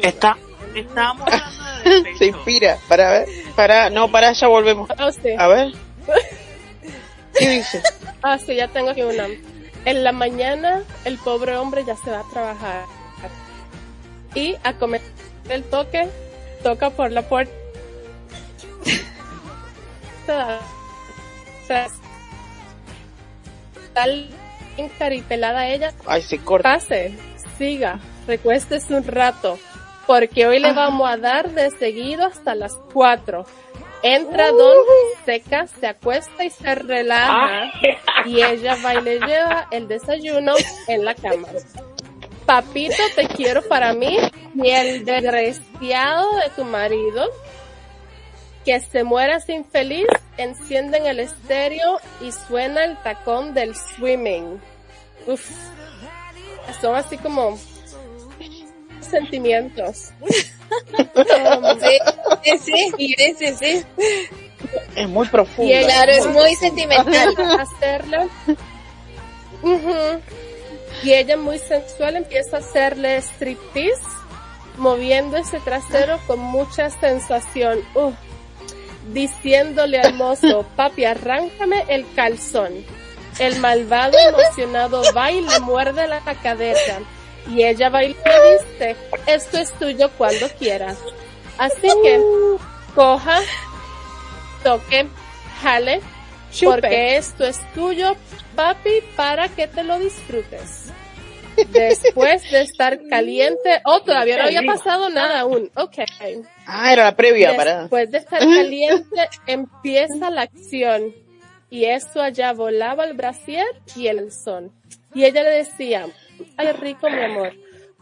Está, de [LAUGHS] Se inspira, para ver. Para, no, para, ya volvemos. ver. Ah. A ver. [LAUGHS] ¿Qué dice? Ah, sí, ya tengo aquí una. En la mañana, el pobre hombre ya se va a trabajar. Y a comer el toque, toca por la puerta. [LAUGHS] Tal encaripelada ella, Ay, se corta. pase, siga, recuéstese un rato, porque hoy le vamos a dar de seguido hasta las cuatro. Entra Don, seca, se acuesta y se relaja, y ella va y le lleva el desayuno en la cama. Papito, te quiero para mí, y el desgraciado de tu marido, que se muera sin feliz, encienden el estéreo y suena el tacón del swimming. Uf. Son así como sentimientos. Sí, sí, sí, sí. Es muy profundo. Y Claro, es muy sentimental. [LAUGHS] hacerle. Ujú. Y ella muy sensual empieza a hacerle striptease, moviendo ese trasero con mucha sensación. Uf. Diciéndole al mozo, [LAUGHS] papi, arráncame el calzón. El malvado emocionado va y le muerde la cadera. Y ella va y le dice, esto es tuyo cuando quieras. Así que, coja, toque, jale, porque esto es tuyo, papi, para que te lo disfrutes. Después de estar caliente, oh, todavía no había pasado nada aún, ok. Ah, era la previa, para. Después de estar caliente, empieza la acción. Y eso allá volaba el brasier y el son. Y ella le decía, ay rico mi amor,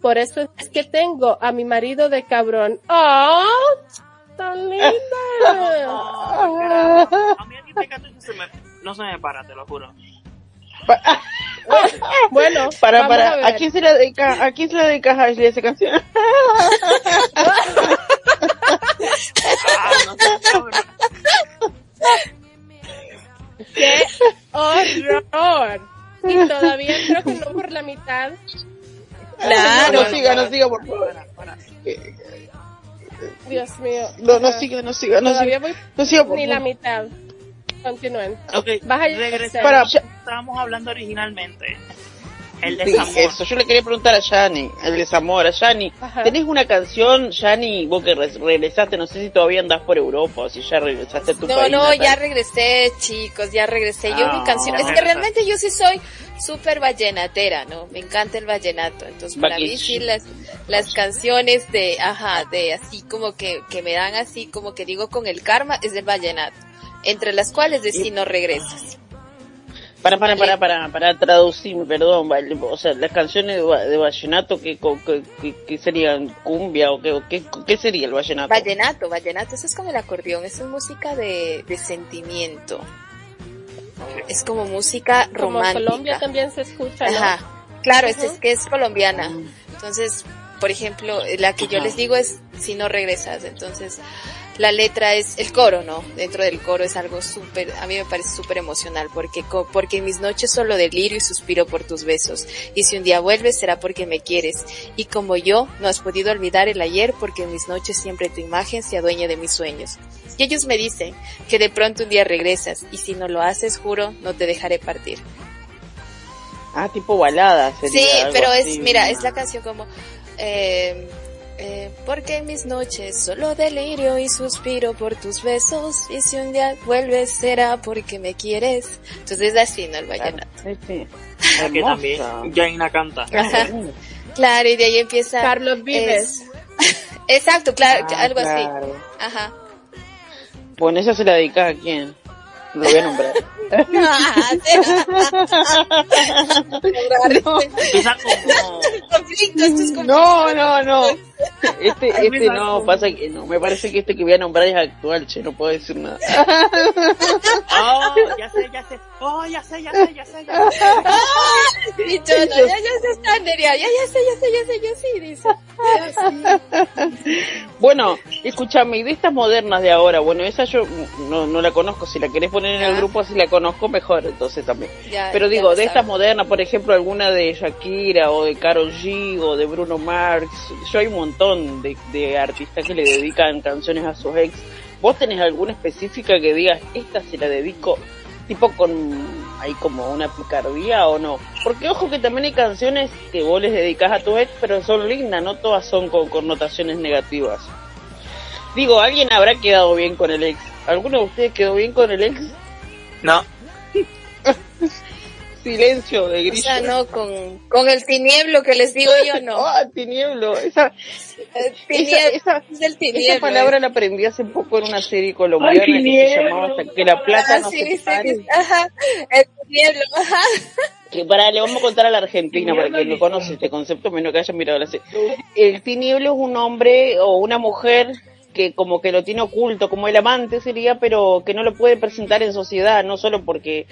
por eso es que tengo a mi marido de cabrón. ¡Oh! ¡Tan linda! A mí canto y se me, no se me para, te lo juro. [LAUGHS] Bueno, Para, vamos a para, ver. ¿a quién se la dedica, a quién se la dedica Ashley esa canción? Ah, no. [LAUGHS] ¡Qué horror! Y todavía creo que no por la mitad. no, no siga, no siga, por favor. Dios mío. No, no siga, no siga, no siga. voy No siga, por ni la mitad. Continúen. Ok, Vas a regresar. Para, Estábamos hablando originalmente. El Sí, desamor. eso, yo le quería preguntar a Yani, el desamor, a Yani. ¿Tenés una canción, Yani, vos que re- regresaste, no sé si todavía andás por Europa o si ya regresaste a tu No, país? no, natal? ya regresé, chicos, ya regresé. Yo Ah, mi canción, es que realmente yo sí soy súper vallenatera, ¿no? Me encanta el vallenato. Entonces, para mí sí las, las canciones de, ajá, de así como que, que me dan así como que digo con el karma es el vallenato. Entre las cuales de si no regresas. Para, para, para, para, para traducirme, perdón, o sea, las canciones de, va- de vallenato, ¿qué, co- qué, qué- qué serían? ¿Cumbia o qué, o qué, qué sería el vallenato? Vallenato, vallenato, eso es como el acordeón, eso es música de, de sentimiento. Es como música Como en romántica. Colombia también se escucha, ¿no? Ajá. Claro, Ujú. es que es colombiana. Entonces, por ejemplo, la que yo les digo es si no regresas. Entonces, la letra es el coro, ¿no? Dentro del coro es algo súper, a mí me parece súper emocional porque, co- porque en mis noches solo delirio y suspiro por tus besos. Y si un día vuelves será porque me quieres. Y como yo, no has podido olvidar el ayer porque en mis noches siempre tu imagen se adueña de mis sueños. Y ellos me dicen que de pronto un día regresas y si no lo haces, juro, no te dejaré partir. Ah, tipo balada sería. Sí, pero es, mira, es la canción como, eh, eh, porque en mis noches solo delirio y suspiro por tus besos y si un día vuelves será porque me quieres. Entonces es así, ¿no? El vallenato. Sí, sí. [LAUGHS] Aquí también. Jaina canta. Claro, y de ahí empieza. Carlos Vives. es- [LAUGHS] Exacto, claro, Ah, algo claro. así. Ajá. Bueno, esa se la dedicas a quién? Lo voy a nombrar. [LAUGHS] Empieza como... conflicto. No, no, no. Este, este no, pasa que no. Me parece que este que voy a nombrar es actual, che, no puedo decir nada. Oh, ya sé, ya sé. Oh, ya sé, ya sé, ya sé, ya sé. Y yo, no, ya, ya se está Nerea, ya, ya sé, ya sé, ya sé, yo sí, dice. Bueno, escúchame, y de estas modernas de ahora, bueno, esa yo no, no la conozco. Si la querés poner en el grupo, si la conozco, mejor, entonces también. Ya, Pero digo, de estas modernas, por ejemplo, alguna de Shakira o de Karol G o de Bruno Mars, yo hay un montón de, de artistas que le dedican canciones a sus ex. ¿Vos tenés alguna específica que digas, esta se la dedico, tipo con ahí como una picardía o no? Porque ojo que también hay canciones que vos les dedicas a tu ex, pero son lindas, no todas son con connotaciones negativas. Digo, ¿alguien habrá quedado bien con el ex? ¿Alguno de ustedes quedó bien con el ex? No. [LAUGHS] Silencio de O grillo. sea, no, con, con el tinieblo que les digo yo, no. [LAUGHS] Ah, tinieblo. Esa, El esa, tinieblo, esa, es el esa tinieblo. palabra la aprendí hace poco en una serie colombiana Ay, que se tinieblo. llamaba hasta que la plata Ah, no sí, se que- ajá, el tinieblo, ajá. Que para, le vamos a contar a la Argentina para que lo conoce este concepto, menos que haya mirado la serie. El tinieblo es un hombre o una mujer que como que lo tiene oculto, como el amante sería, pero que no lo puede presentar en sociedad, no solo porque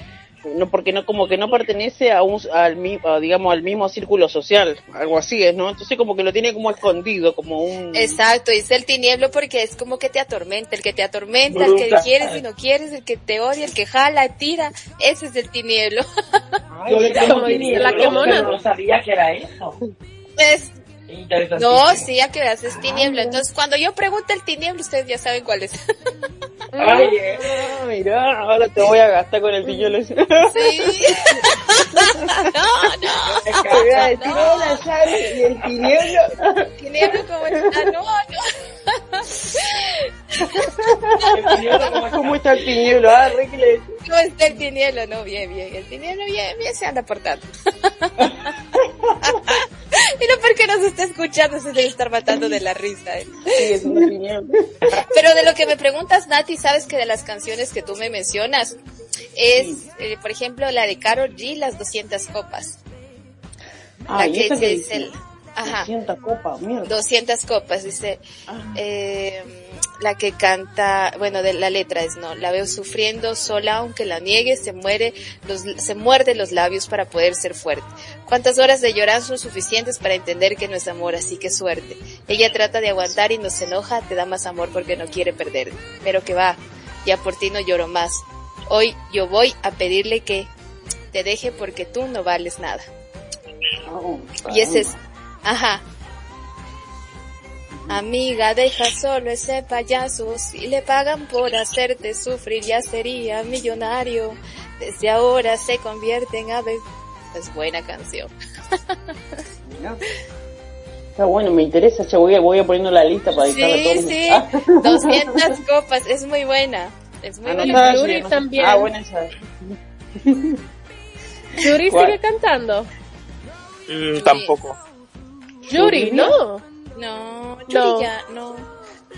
no porque no como que no pertenece a un al mi- a, digamos al mismo círculo social, algo así es, ¿no? Entonces como que lo tiene como escondido, como un Exacto, dice el tinieblo porque es como que te atormenta, el que te atormenta, el que quieres y no quieres, el que te odia, el que jala, tira, ese es el tinieblo. Yo le [LAUGHS] tinieblo, la quemona. no sabía que era eso. Es-. No, sí, a que veas, es tinieblo. Entonces, cuando yo pregunto el tinieblo, ustedes ya saben cuál es. [LAUGHS] Ay, eh. Mirá, ahora te voy a gastar con el tinieblo. Sí. [LAUGHS] [LAUGHS] no, no. Te voy a decir, hola, Shari, y el tinieblo. Tinieblo como está, no, no. El tinieblo como ¿Cómo está el tinieblo? Ah, ¿Cómo está el tinieblo? No, bien, bien. El tinieblo bien, bien se anda portando. Y no porque nos está escuchando, se debe estar matando de la risa. ¿eh? Sí, es un tinieblo. [LAUGHS] Pero de lo que me preguntas, Nati, sabes que de las canciones que tú me mencionas es, eh, por ejemplo, la de Karol G, Las 200 Copas. Ah, la ¿y que qué es dice? el... Ajá. 200 copas, mierda. 200 copas, dice, Ah. eh, la que canta, bueno, de la letra es no, la veo sufriendo sola aunque la niegue, se muere, los, se muerde los labios para poder ser fuerte. ¿Cuántas horas de llorar son suficientes para entender que no es amor, así que suerte? Ella trata de aguantar y no se enoja, te da más amor porque no quiere perder. Pero que va, ya por ti no lloro más. Hoy yo voy a pedirle que te deje porque tú no vales nada. Oh, Y ese es, ajá. Amiga, deja solo ese payaso. Si le pagan por hacerte sufrir, ya sería millonario. Desde ahora se convierte en ave. Es buena canción. Está bueno, me interesa, che, voy a, voy a poniendo la lista para Sí, todos. sí. Ah, [LAUGHS] 200 copas. Es muy buena. Es muy buena. anotada, Yuri también. Ah, buena esa. Yuri ¿Cuál? sigue cantando. Mm, tampoco. Yuri, no. No, No. Ya, no.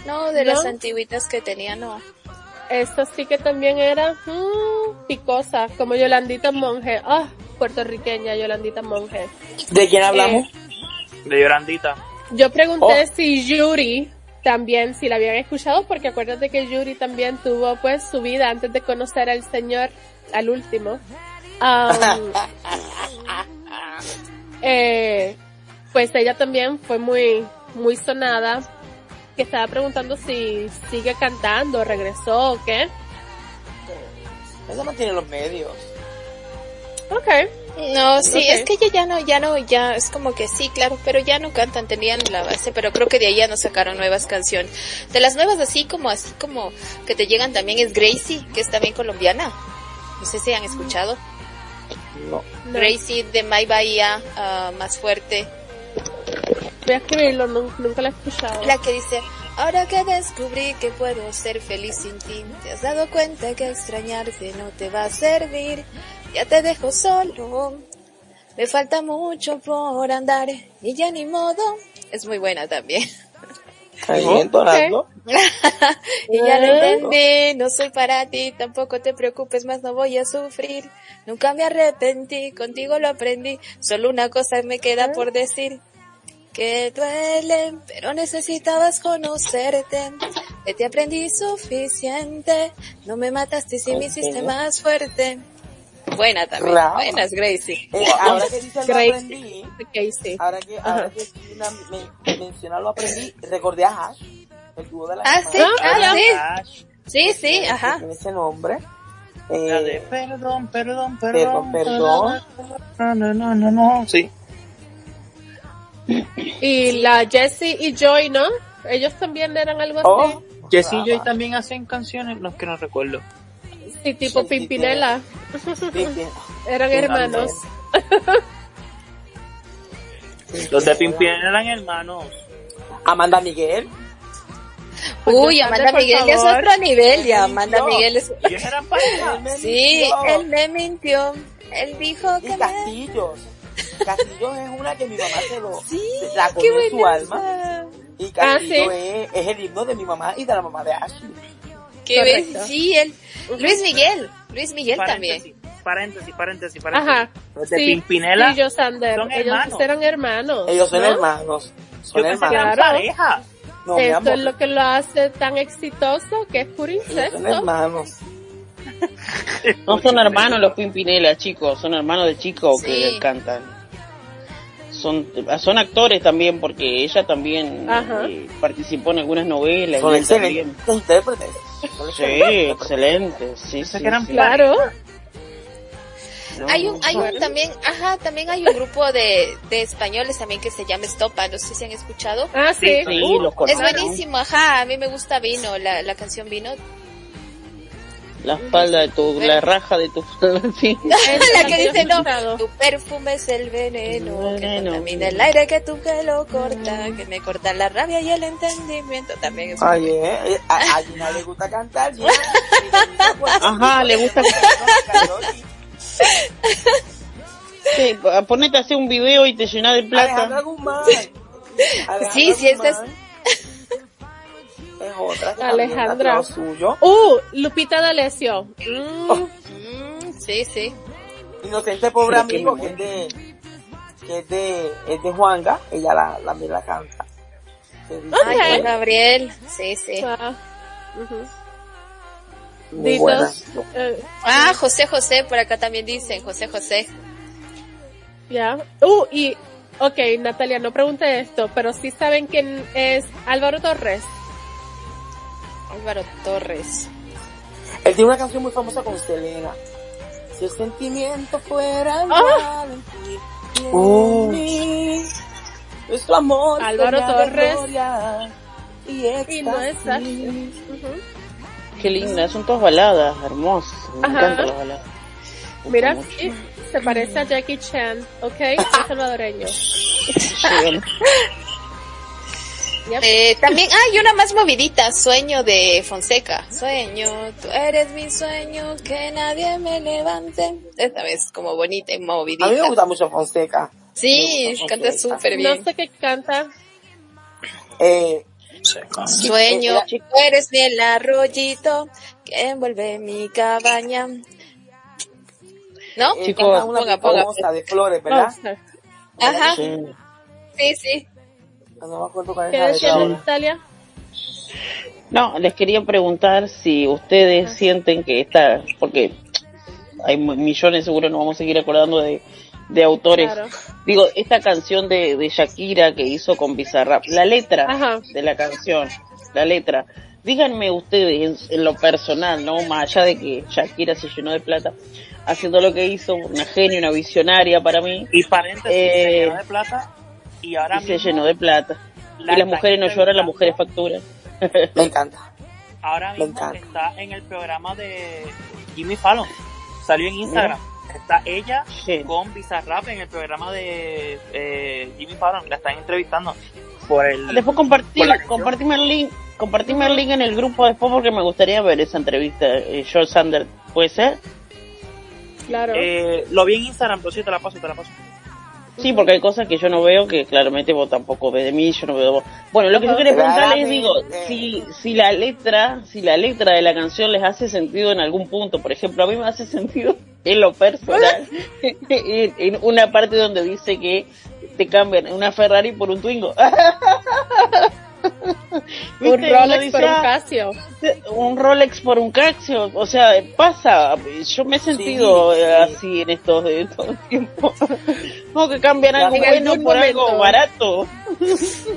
No, de las antiguitas que tenía, no. esta sí que también era mm, picosa, como Yolandita Monge. Ah, puertorriqueña Yolandita Monge. ¿De quién hablamos? De Yorandita. Yo pregunté Oh. si Yuri también, si la habían escuchado, porque acuérdate que Yuri también tuvo pues su vida antes de conocer al señor, al último. [LAUGHS] Eh, pues ella también fue muy, muy sonada, que estaba preguntando si sigue cantando, regresó o qué. Ella mantiene los medios. Ok. No, sí, es que ella ya no, ya no, ya es como que sí, claro, pero ya no cantan, tenían la base, pero creo que de ahí ya no sacaron nuevas canciones. De las nuevas así como, así como que te llegan también es Gracie, que es también colombiana. No sé si han escuchado. No. No, Gracie de My Bahía, ah, más fuerte. Voy a escribirlo, nun- nunca la he escuchado. La que dice, ahora que descubrí que puedo ser feliz sin ti, te has dado cuenta que extrañarte no te va a servir, ya te dejo solo, me falta mucho por andar y ya ni modo. Es muy buena también. Ahí entonando. [LAUGHS] y ya lo entendí, no soy para ti, tampoco te preocupes más, no voy a sufrir. Nunca me arrepentí, contigo lo aprendí, solo una cosa me queda por decir. Que duele, pero necesitabas conocerte. Que te aprendí suficiente. No me mataste si me hiciste más fuerte. Buena también. Bravo. Buenas, Gracie. Eh, ahora que dice lo Gracie. aprendí, Casey. ahora que, ahora que me, menciona lo aprendí, recordé a Hash, el dúo de la Ah, sí, ah, sí. Ash, Sí, sí, ajá. Tiene ese nombre. la de Eh, perdón, perdón, Perdón, perdón. perdón. No, no, no, no, no. Sí. Y la Jessie y Joy, ¿no? Ellos también eran algo así. oh, Jessy y Joy brava. también hacen canciones, no es que no recuerdo. Sí, tipo Sí, sí, Pimpinela. [LAUGHS] Pimpin- Eran hermanos. [LAUGHS] Los de Pimpinela eran hermanos. Amanda Miguel. Uy, Pues, Amanda por Miguel ya es favor. otro nivel, ya. Amanda. Miguel es... Ellos eran pareja. Sí, él me mintió. Él dijo que Y. Castillos. Castillos es una que mi mamá se lo, Sí, la qué cogió en su alma. Y Castillo Ah, es, es el himno de mi mamá y de la mamá de Ashley. Qué bien. Sí, él. Luis Miguel. Luis Miguel también. Paréntesis, paréntesis, paréntesis. Ajá. Los de Sí, Pimpinela. sí, yo, Sander. son Ellos hermanos. eran hermanos. Ellos son ¿no? hermanos. Son Yo hermanos. Claro. pareja. No, Esto es lo que lo hace tan exitoso, que es puro Ellos son incesto. hermanos. [LAUGHS] No son hermanos los Pimpinela, chicos, son hermanos de chicos Sí. que cantan. Son, son actores también, porque ella también eh, participó en algunas novelas. Son excelentes intérpretes. Sí, excelentes excelente. Sí, sí, que eran sí. Claro. No, Hay un, hay un también, ajá, también hay un grupo de, de españoles también que se llama Estopa, no sé si han escuchado. Ah, sí. Sí, Sí, los Es buenísimo, ajá, a mí me gusta Vino, la, la canción Vino. La espalda de tu, la raja de tu [LAUGHS] sí. [LAUGHS] la que dice, no, tu perfume es el veneno, que Veneno. contamina el aire que tu pelo corta, que me corta la rabia y el entendimiento, también es Ay, eh, eh, a, a Gina le gusta cantar. Ajá, le gusta Sí, pa- ponete a hacer un video y te llena de Alejandra plata. Guzmán. Alejandra Sí, sí, esta es- Guzmán Es otra que Alejandra. Suyo. Uh, Lupita D'Alessio. Mm, Mm, sí, sí. Inocente pobre amigo que es de, que es de, es de Juanga. Ella la, la, la canta. Ay, Gabriel, sí, sí. ah. Muy Ah, José José, por acá también dicen, José José. ya. Uh, y, ok, Natalia, no pregunté esto, pero sí saben quién es Álvaro Torres. Álvaro Torres. Él tiene una canción muy famosa con Selena. Si el sentimiento fuera Ah. igual en ti y en Oh. mí, nuestro amor Álvaro Torres. gloria y Y no es. Ujú. Qué linda, son todas baladas, hermosas. Me Ajá. encantan las baladas. Me Mira, sí, se parece a Jackie Chan, ok, es salvadoreño. Yep. Eh, también hay una más movidita, Sueño de Fonseca. Sueño, tú eres mi sueño, que nadie me levante. Esta vez como bonita y A mí movidita. me gusta mucho Fonseca. Sí, gusta canta súper No bien. sé qué canta. Eh, Sueño, tú eres ni el arroyito que envuelve mi cabaña. ¿No? Eh, canta una ponga, ponga. famosa de flores, ¿verdad? Ajá, Sí. sí, sí. No me acuerdo cuál es ¿Qué la decía letra ahora. Natalia? No, les quería preguntar si ustedes sienten que esta, porque hay millones, seguro nos vamos a seguir acordando de, de autores. Claro. Digo, esta canción de, de Shakira que hizo con Bizarrap, la letra Ajá. de la canción, la letra. Díganme ustedes en, en lo personal, ¿no? Más allá de que Shakira se llenó de plata, haciendo lo que hizo, una genia, una visionaria para mí, Y paréntesis, Eh, se llenó de plata y ahora y se llenó de plata. la y las mujeres no lloran, las mujeres facturan. [LAUGHS] Me encanta. Ahora Me mismo encanta. está en el programa de Jimmy Fallon. Salió en Instagram. Está ella Sí. con Bizarrap en el programa de eh, Jimmy Fallon. La están entrevistando por el... Después compartí, compartime el link, compartime el link en el grupo después porque me gustaría ver esa entrevista. Eh, George Sander, ¿puede ser? Claro. Eh, lo vi en Instagram, pero sí, te la paso, te la paso. Sí, porque hay cosas que yo no veo que claramente vos tampoco ves de mí, yo no veo de vos. Bueno, lo que yo quería preguntarles es, digo, si, si la letra, si la letra de la canción les hace sentido en algún punto, por ejemplo, a mí me hace sentido [LAUGHS] en lo personal, [LAUGHS] en, en una parte donde dice que te cambian una Ferrari por un Twingo. [LAUGHS] un Rolex dice, por un "Ah, Casio. un Rolex por un Casio, o sea, pasa, yo me he sentido Sí, eh, sí. así en estos de todo el tiempo. Como [LAUGHS] que cambian algo En bueno por algo barato.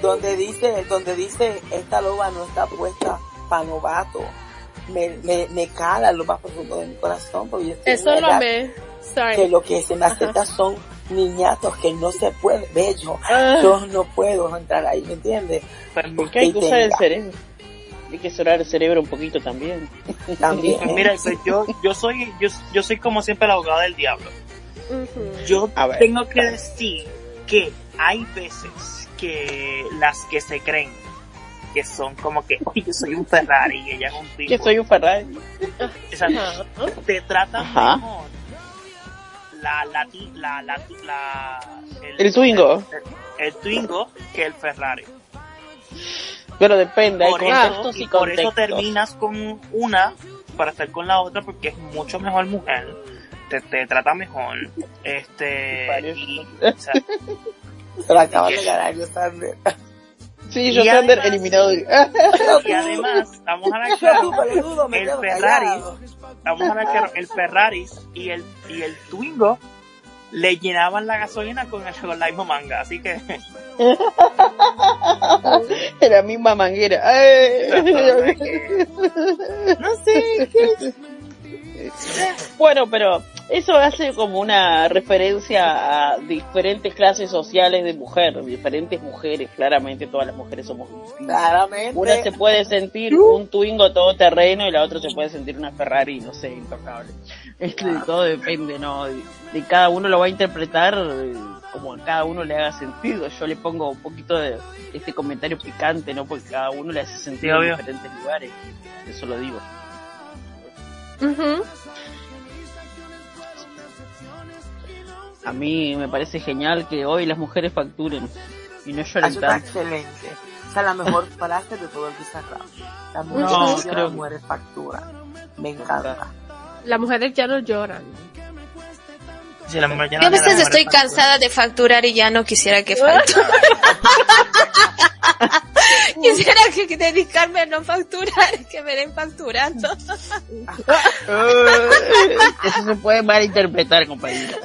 Donde dice, donde dice, esta loba no está puesta para novato. Me, me, me cala lo más profundo de mi corazón. Porque yo estoy Eso lo edad amé. Que Sorry. lo que se me acerca son niñatos que no se puede, bello. Ah. Yo no puedo entrar ahí, ¿me entiendes? Porque hay que usar el cerebro. Hay que cerrar el cerebro un poquito también. También. Pues [LAUGHS] mira, pues yo, yo soy, yo, yo soy como siempre el abogado del diablo. Yo ver. tengo que decir que hay veces que las que se creen que son como que, oye, yo soy un Ferrari y ella es un Que tipo. soy un Ferrari. O sea, Ajá. te tratan Ajá. mejor la, la, la, la, la, El Twingo. El, el Twingo que el Ferrari. Pero depende, hay Por contextos eso, y y por eso terminas con una para estar con la otra porque es mucho mejor mujer. Te, te trata mejor. Este. Y, o sea, [LAUGHS] Se de ganar, yo Sander. Sí, yo Sander además- eliminado. [LAUGHS] y además, vamos a dudo, me el Ferrari, vamos a ver claro, el Ferrari y el, y el Twingo le llenaban la gasolina con, el, con la misma manga, así que La misma manguera. No sé, Bueno, pero eso hace como una referencia a diferentes clases sociales de mujer, diferentes mujeres, claramente todas las mujeres somos distintas. Claramente. Una se puede sentir un Twingo todoterreno y la otra se puede sentir una Ferrari, no sé, intocable. [LAUGHS] Este, todo depende, ¿no? De, de cada uno lo va a interpretar eh, como a cada uno le haga sentido. Yo le pongo un poquito de este comentario picante, ¿no? Porque cada uno le hace Sí, sentido en obvio. diferentes lugares. Eso lo digo. Ujú. A mí me parece genial que hoy las mujeres facturen y no lloren Eso está tanto. excelente. Esa es la mejor frase de todo el Bizarrap. La mujer No, no, creo- las mujeres factura. Me encanta. Las mujeres ya no lloran. Si la mujer ya no Yo a veces estoy mujer cansada de facturar y ya no quisiera que [LAUGHS] facture. [LAUGHS] [LAUGHS] quisiera que dedicarme a no facturar, que me den facturando. Eso se puede malinterpretar, compañera.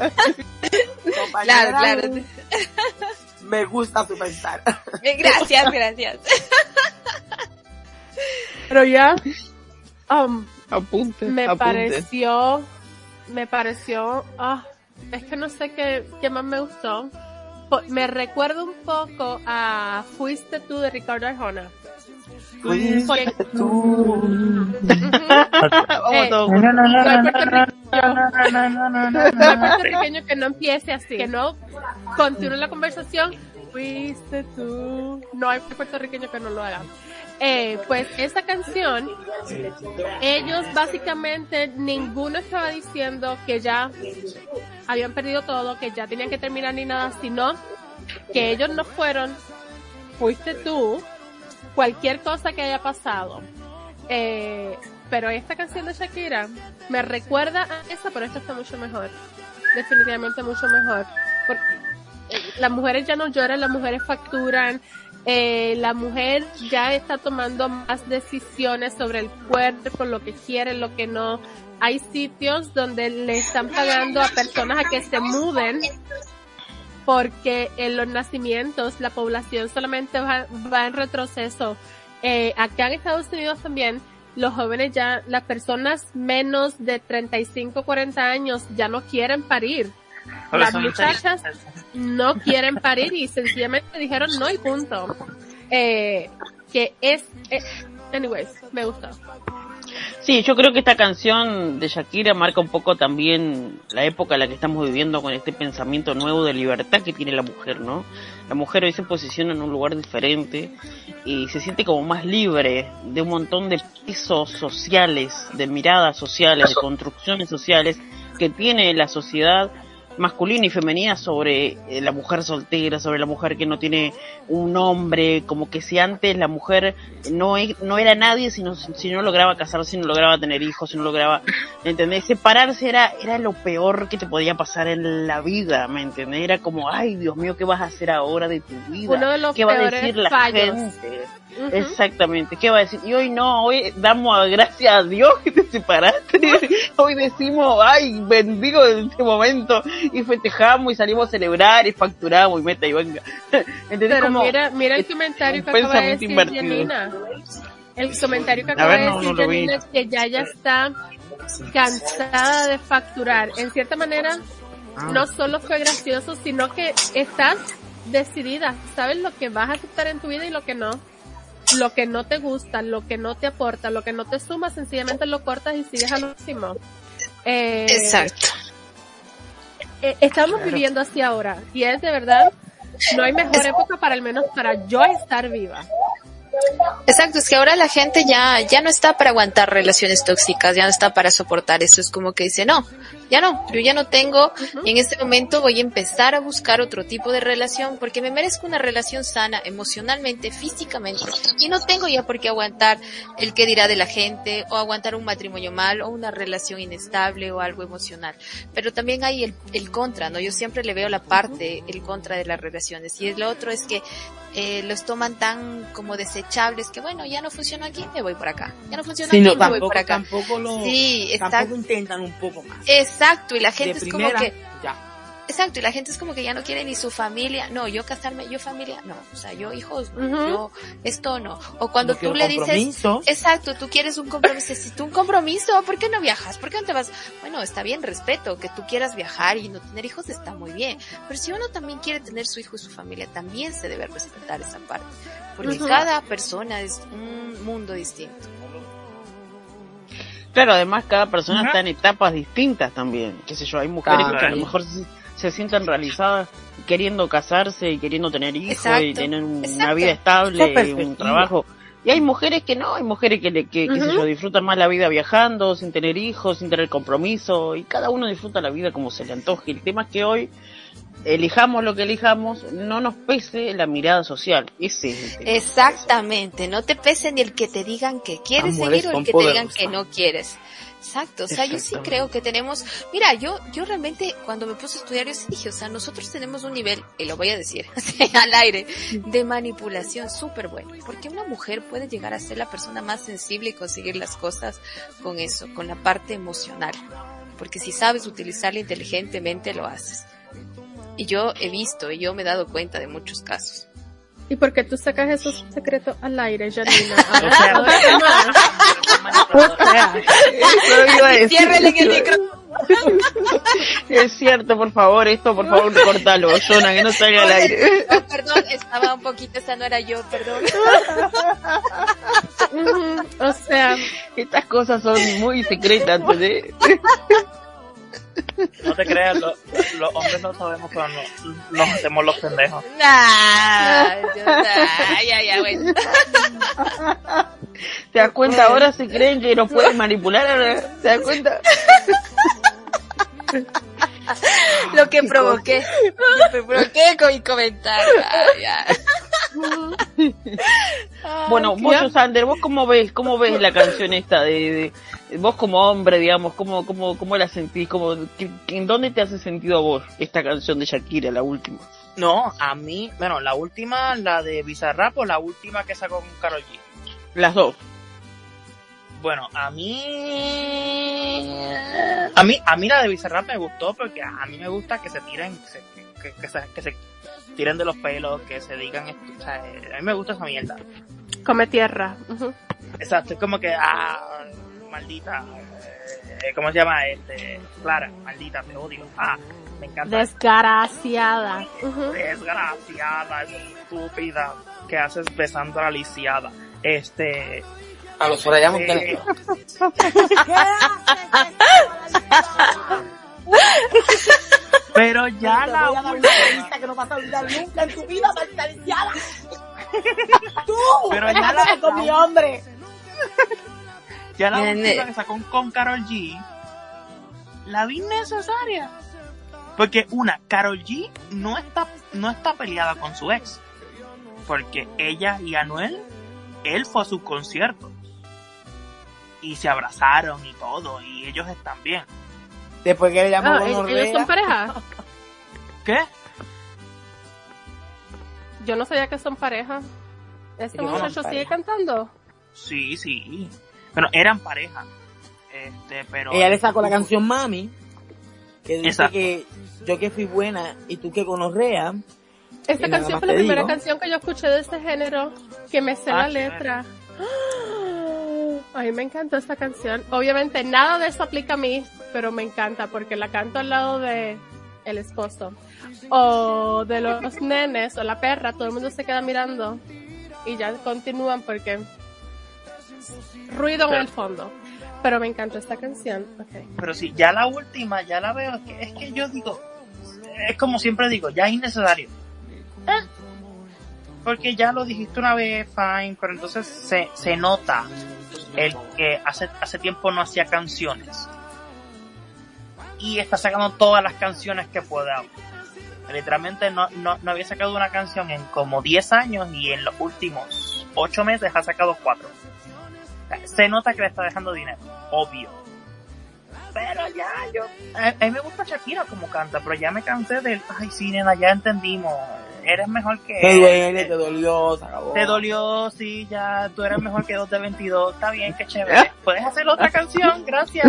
Compañera, Claro, claro. Me gusta su pensar. Eh, Gracias, gracias. Pero ya, um, Apunte, me apunte. pareció, me pareció, ah, es que no sé qué, qué más me gustó. Po- Me recuerda un poco a Fuiste tú de Ricardo Arjona. Fuiste tú. Eh, puertorriqueño que no empiece así, que no continúe la conversación. Fuiste tú. No hay puertorriqueño que no lo haga. Eh, pues esa canción, ellos básicamente ninguno estaba diciendo que ya habían perdido todo, que ya tenían que terminar ni nada, sino que ellos no fueron, fuiste tú, cualquier cosa que haya pasado. Eh, pero esta canción de Shakira me recuerda a esa, pero esta está mucho mejor. Definitivamente mucho mejor. Porque eh, las mujeres ya no lloran, las mujeres facturan, eh, la mujer ya está tomando más decisiones sobre el cuerpo, lo que quiere, lo que no. Hay sitios donde le están pagando a personas a que se muden porque en los nacimientos la población solamente va, en retroceso. Eh, acá en Estados Unidos también los jóvenes ya, las personas menos de 35, 40 años ya no quieren parir. Las muchachas no quieren parir y sencillamente dijeron no y punto. Eh, que es, eh, anyways, me gustó. Sí, yo creo que esta canción de Shakira marca un poco también la época en la que estamos viviendo con este pensamiento nuevo de libertad que tiene la mujer, ¿no? La mujer hoy se posiciona en un lugar diferente y se siente como más libre de un montón de pisos sociales, de miradas sociales, de construcciones sociales que tiene la sociedad masculina y femenina sobre eh, la mujer soltera, sobre la mujer que no tiene un hombre, como que si antes la mujer no, no era nadie si no, si no lograba casarse, si no lograba tener hijos, si no lograba, ¿entendés? Separarse era, era lo peor que te podía pasar en la vida, ¿me entendés? Era como, ay Dios mío, ¿qué vas a hacer ahora de tu vida? Uno de los ¿Qué va a decir la fallos. gente? Exactamente, ¿qué va a decir? Y hoy no, hoy damos a gracias a Dios que te separaste. hoy decimos, ay, bendigo este momento y festejamos y salimos a celebrar y facturamos y meta y venga. ¿Entendés? Pero Como- mira, mira el comentario que acaba de decir invertido. Janina. El comentario que acaba ver, de decir no. Janina es que ya ya está cansada de facturar. En cierta manera, Ah. no solo fue gracioso, sino que estás decidida. Sabes lo que vas a aceptar en tu vida y lo que no. Lo que no te gusta, lo que no te aporta, lo que no te suma, sencillamente lo cortas y sigues al último. Eh, Exacto. Eh, estamos viviendo así ahora y es de verdad no hay mejor época para al menos para yo estar viva. Exacto, es que ahora la gente ya, ya no está para aguantar relaciones tóxicas, ya no está para soportar eso, es como que dice, no, ya no, yo ya no tengo, y en este momento voy a empezar a buscar otro tipo de relación porque me merezco una relación sana emocionalmente, físicamente, y no tengo ya por qué aguantar el que dirá de la gente, o aguantar un matrimonio mal, o una relación inestable, o algo emocional. Pero también hay el, el contra, ¿no? Yo siempre le veo la parte, el contra de las relaciones, y lo otro es que eh, los toman tan como desechables que bueno, ya no funcionó aquí, me voy por acá. Ya no funcionó Sí, aquí, no, me voy tampoco, por acá. tampoco lo, Sí, tampoco exacto. intentan un poco más. Exacto, y la gente de es primera, como que, ya. exacto, y la gente es como que ya no quiere ni su familia, no, yo casarme, yo familia, no, o sea, yo hijos, no, yo esto no. O cuando No tú le dices, exacto, tú quieres un compromiso, necesito un compromiso, ¿por qué no viajas? ¿Por qué no te vas? Bueno, está bien, respeto, que tú quieras viajar y no tener hijos está muy bien, pero si uno también quiere tener su hijo y su familia, también se debe respetar esa parte, porque cada persona es un mundo distinto. Claro, además cada persona está en etapas distintas también. Qué sé yo, hay mujeres Claro. que a lo mejor se, se sientan realizadas queriendo casarse y queriendo tener hijos Exacto, y tener un- una vida estable, y un trabajo. Y hay mujeres que no, hay mujeres que, le- que qué sé yo, disfrutan más la vida viajando, sin tener hijos, sin tener compromiso, y cada uno disfruta la vida como se le antoje. El tema es que hoy, elijamos lo que elijamos, no nos pese la mirada social. Ese es el tema. Exactamente, no te pese ni el que te digan que quieres Amores seguir o el que te digan que no quieres. Exacto, o sea, yo sí creo que tenemos, mira, yo, yo realmente cuando me puse a estudiar yo sí dije, o sea, nosotros tenemos un nivel, y lo voy a decir [LAUGHS] al aire, de manipulación súper bueno, porque una mujer puede llegar a ser la persona más sensible y conseguir las cosas con eso, con la parte emocional, porque si sabes utilizarla inteligentemente lo haces. Y yo he visto y yo me he dado cuenta de muchos casos. y porque tú sacas esos secretos al aire Janina [LAUGHS] O sea, ¿qué sea, [LAUGHS] el micrófono. Es cierto, por favor, esto por favor cortalo, Jonah, que no salga al aire. Oh, perdón, estaba un poquito, esa no era yo, perdón. [LAUGHS] O sea Estas cosas son muy secretas, ¿entendés? No te creas, lo- los hombres no sabemos, pero no, nos hacemos los pendejos. Nah, yo, nah, ya, ya, bueno. ¿Te das cuenta? Ahora se creen que nos pueden manipular, ahora, ¿te das cuenta? Lo que provoqué, lo que provoqué con mi comentario. Ah, ya. Bueno, Ay, vos, qué- Sander, vos cómo ves, cómo ves la canción esta de, de- vos como hombre, digamos, cómo, cómo, cómo la sentís, cómo, qué- en dónde te hace sentido a vos esta canción de Shakira, la última? No, a mí, bueno, la última, la de Bizarrap o la última que sacó con Karol G. Las dos. Bueno, a mí, a mí, a mí la de Bizarrap me gustó porque a mí me gusta que se tiren, se, que, que se, que se tiren de los pelos, que se digan, esto, o sea, a mí me gusta esa mierda. Come tierra. Exacto, es como que, ah, maldita, eh, ¿cómo se llama? Este, Clara, maldita, te odio. Ah, me encanta. Desgraciada. Desgraciada, estúpida, que haces besando a la lisiada. Este, A los Soraya eh, Montenegro. Pero ya la última, que no vas a olvidar nunca en tu vida, maldita lisiada. [LAUGHS] Tú, Pero ya la- con mi hombre. ya la última que sacó con Carol G, la vi necesaria. Porque una, Carol G no está, no está peleada con su ex. Porque ella y Anuel, él fue a sus conciertos. Y se abrazaron y todo, y ellos están bien. Después que le llamó Ah, ¿ellos son pareja? [LAUGHS] ¿Qué? Yo no sabía que son pareja. ¿Este Ellos muchacho sigue pareja. cantando? Sí, sí. Bueno, eran pareja. Este, pero. Ella le sacó la canción Mami, que dice Exacto. que yo que fui buena y tú que gonorrea. Esta canción fue la primera digo. canción que yo escuché de este género, que me sé Ah, la letra. A mí me encantó esta canción. Obviamente nada de eso aplica a mí, pero me encanta porque la canto al lado de el esposo. O de los nenes o la perra, todo el mundo se queda mirando y ya continúan porque ruido en el fondo. Pero me encantó esta canción. Okay. Pero sí, ya la última, ya la veo, es que, es que yo digo, es como siempre digo, ya es innecesario. Eh, Porque ya lo dijiste una vez, fine, pero entonces se, se nota el que hace, hace tiempo no hacía canciones. Y está sacando todas las canciones que pueda. Literalmente no, no, no había sacado una canción en como 10 años y en los últimos 8 meses ha sacado 4. Se nota que le está dejando dinero, obvio. Pero ya, yo. A, mí me gusta Shakira como canta, pero ya me cansé del. Ay, sí, nena, ya entendimos. Eres mejor que. Te duele, te dolió, se acabó. Te dolió, sí, ya. Tú eres mejor que 2 de 22. Está bien, qué chévere. Puedes hacer otra canción, gracias.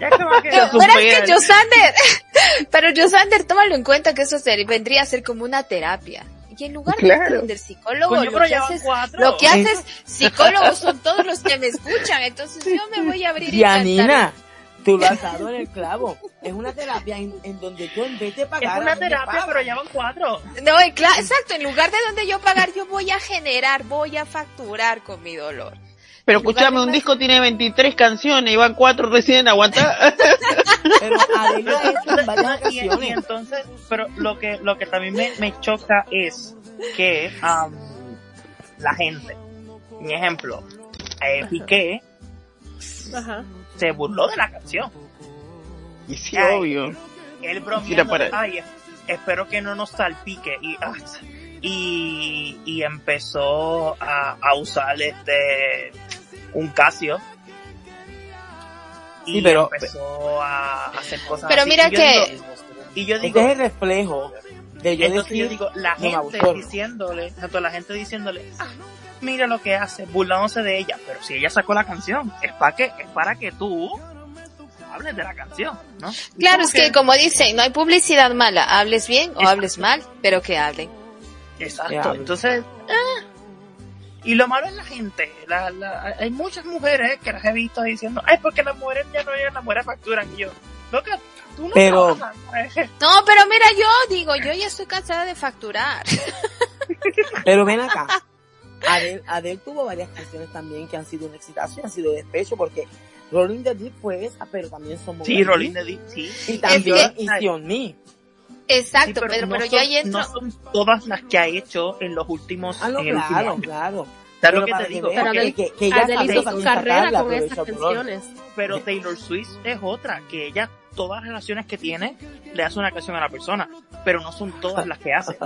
Ya que va a quedar. Pero es que Josander, [LAUGHS] pero Josander, tómalo en cuenta que eso ser- vendría a ser como una terapia. Y en lugar de del psicólogo, Coño, lo, que haces, lo que haces, psicólogos son todos los que me escuchan, entonces yo me voy a abrir y cantar. Yanina, tú lo has [LAUGHS] dado en el clavo. Es una terapia en, en donde tú en vez de Es pagar. una a mí me terapia, pero ya van cuatro. No, exacto, en lugar de donde yo pagar, yo voy a generar, voy a facturar con mi dolor. Pero escúchame, un disco tiene 23 canciones y van cuatro recién aguantar. [LAUGHS] Pero Adela es en y, entonces, pero lo que, lo que también me, me choca es que am, la gente, un ejemplo, eh, Piqué Ajá. Se burló de la canción. y sí, Ay. obvio. Él bromeando, ay, es- espero que no nos salpique y, ah, y, y empezó a, a usar este, un Casio. Y Sí, pero- empezó a hacer cosas Pero así. mira Y que- digo- y yo Este digo, es el reflejo de yo entonces yo digo, la gente diciéndole, tanto la gente diciéndole, ah, mira lo que hace, burlándose de ella, pero si ella sacó la canción, es para que, es para que tú hables de la canción, ¿no? Claro, es que como dicen, no hay publicidad mala, hables bien o Exacto. hables mal, pero que hablen. Exacto, entonces, y lo malo es la gente, la, la, hay muchas mujeres que las he visto diciendo, ay, porque las mujeres ya no llegan, las mujeres facturan, y yo, loca, tú no Pero- trabajas, [LAUGHS] No, pero mira, yo digo, yo ya estoy cansada de facturar. pero ven acá. Adele, Adele tuvo varias canciones también que han sido un exitazo y han sido de despecho porque Rolling the Deep fue esa, pero también son sí, Rolling the Deep, sí. Y también que- Easy on Me. Exacto, Sí, pero, no pero son, yo ahí entro. no son todas las que ha hecho en los últimos Ah, no, en el último claro, claro. ¿Sabes lo Pero que te que digo? Pero que, Adele, que, que ella hizo su carrera sacarla, con esas canciones. Pero Taylor Swift es otra, que ella, todas las relaciones que tiene, le hace una canción a la persona, pero no son todas las que hace.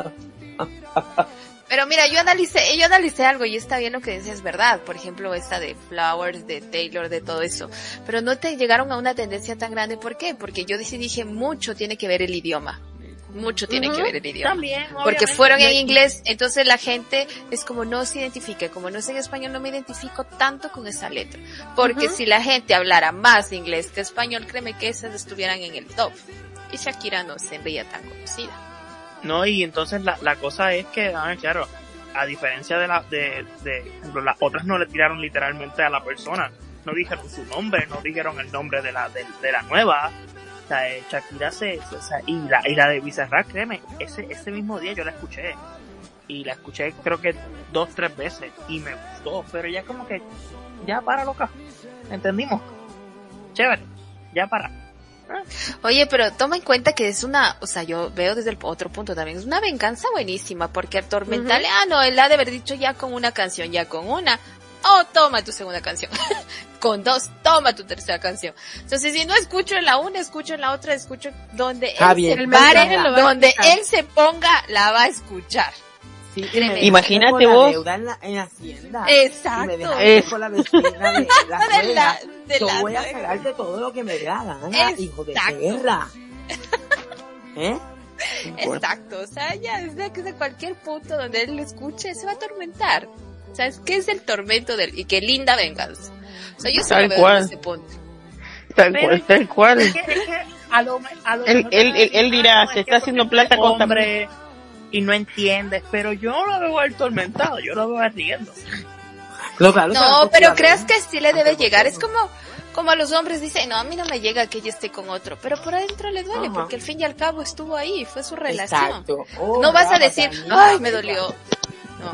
[LAUGHS] Pero mira, yo analicé, yo analicé algo y está bien lo que dices, es verdad. Por ejemplo, esta de Flowers, de Taylor, de todo eso. Pero no te llegaron a una tendencia tan grande. ¿Por qué? Porque yo sí dije mucho tiene que ver el idioma. Mucho tiene que ver el idioma. También, Porque fueron en inglés, entonces la gente es como no se identifica, como no es en español no me identifico tanto con esa letra. Porque si la gente hablara más inglés que español, créeme que esas estuvieran en el top. Y Shakira no se veía tan conocida. No, y entonces la, la cosa es que, a ver, claro, a diferencia de la, de, de, ejemplo, las otras no le tiraron literalmente a la persona, no dijeron su nombre, no dijeron el nombre de la, de, de la nueva, o sea, eh, Shakira se, o sea, y la, y la de Bizarrap, créeme, ese, ese mismo día yo la escuché, y la escuché creo que dos, tres veces, y me gustó, pero ya como que, ya para loca, entendimos, chévere, ya para. Oye, pero toma en cuenta que es una, o sea, yo veo desde el otro punto también, es una venganza buenísima, porque atormentarle, ah, no, él ha de haber dicho ya con una canción, ya con una, oh, toma tu segunda canción, [LAUGHS] con dos, toma tu tercera canción. Entonces, si no escucho en la una, escucho en la otra, escucho donde Javier, él se pare, Javier lo va a donde él se ponga, la va a escuchar. Sí, Tremendo. Imagínate con la vos. deuda en la, en la hacienda. Exacto. Y me dejaste Es- con la vecina de la [LAUGHS] De la- suegra. de Yo voy a suegra. sacarte todo lo que me dé la gana, hijo de perra. [LAUGHS] ¿Eh? Exacto, o sea, ya desde de cualquier punto donde él lo escuche se va a atormentar. ¿Sabes qué es el tormento del y qué linda venganza? O sea, yo Tal cual. en ese punto. Tal Pero- cual, tal cual. Es que, es que a lo, me- a lo Él- mejor él- te él- él dirá, "Ah, no, se es está haciendo plata con hombre y no entiendes, pero yo lo veo atormentado, yo lo veo riendo. Lo No, pero creas que sí le debe llegar. Es como, como a los hombres dicen, no, a mí no me llega que ella esté con otro, pero por adentro le duele Ajá. porque al fin y al cabo estuvo ahí, fue su relación. Oh, No vas a decir, ay, me dolió. [LAUGHS] No.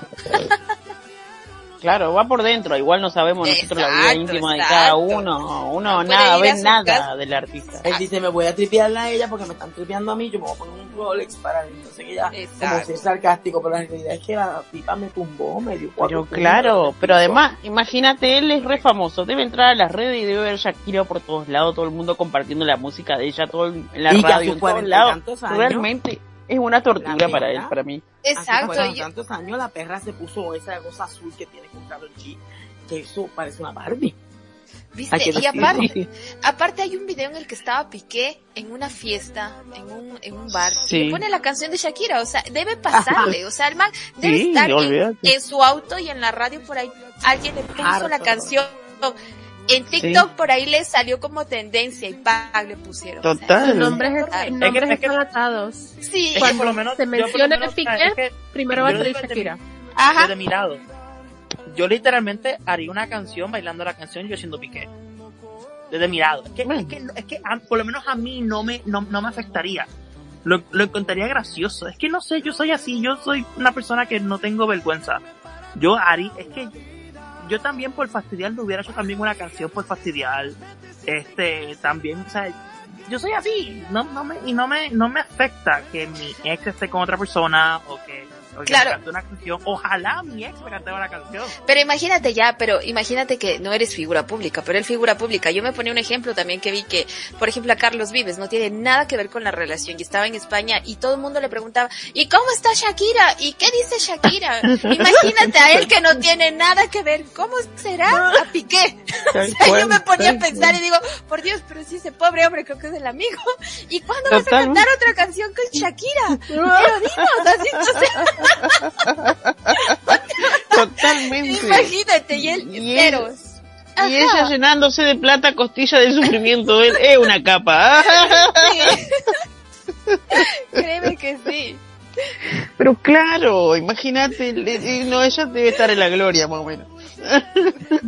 Claro, va por dentro. Igual no sabemos nosotros la vida Exacto, íntima de cada uno. Uno No nada, ve nada casa. del artista. Él dice, me voy a tripearla a ella porque me están tripeando a mí, yo me voy a poner un Rolex para entonces que ella, como Exacto. ser sarcástico, pero la realidad es que la tipa me tumbó, me dio cuatro Pero claro, pero además, imagínate, él es re famoso, debe entrar a las redes y debe ver Shakira por todos lados, todo el mundo compartiendo la música de ella, todo el- en la Y radio, en todos lados. Realmente es una tortura para él, para mí. Hace Exacto. yo- tantos años la perra se puso esa cosa azul que tiene con Karol G, que eso parece una Barbie. ¿Viste? Y aparte, aparte hay un video en el que estaba Piqué en una fiesta, en un, en un bar, Sí. y le pone la canción de Shakira, o sea, debe pasarle, o sea, el man debe Sí, estar en, su auto y en la radio por ahí, alguien le puso Harto. la canción, en TikTok por ahí le salió como tendencia y pa, le pusieron. o sea, Total. Los nombres, los nombres Es que- están atados. Sí, Es que por lo menos, se menciona menos, Piqué, es que Primero va a salir Shakira. ajá, desde mi lado, yo literalmente haría una canción bailando la canción yo siendo Piqué. Desde mi lado. Es que, es que, es que a- por lo menos a mí no me, no, no me afectaría. Lo, lo encontraría gracioso. Es que no sé, yo soy así, yo soy una persona que no tengo vergüenza. Yo haría, es que yo también por fastidiar me hubiera hecho también una canción por fastidiar. Este, también, o sea, yo soy así, no, no me, y no me, no me afecta que mi ex esté con otra persona o que, Claro. me cante una canción. Ojalá mi ex me cantara una canción. Pero imagínate ya, pero imagínate que no eres figura pública, pero él figura pública. Yo me ponía un ejemplo también que vi que, por ejemplo, a Carlos Vives no tiene nada que ver con la relación y estaba en España y todo el mundo le preguntaba, ¿y cómo está Shakira? ¿Y qué dice Shakira? [LAUGHS] Imagínate a él que no tiene nada que ver. ¿Cómo será a Piqué? [LAUGHS] O sea, yo me ponía a pensar y digo, por Dios, pero si ese pobre hombre creo que es el amigo. ¿Y cuándo vas a cantar otra canción con Shakira? Pero dinos, así, o sea, Totalmente. imagínate, y él, Y él- ceros. Y ella llenándose de plata costilla del sufrimiento. [LAUGHS] Él es una capa. Sí. [LAUGHS] Créeme que sí. Pero claro, imagínate, no, ella debe estar en la gloria más o menos. [LAUGHS]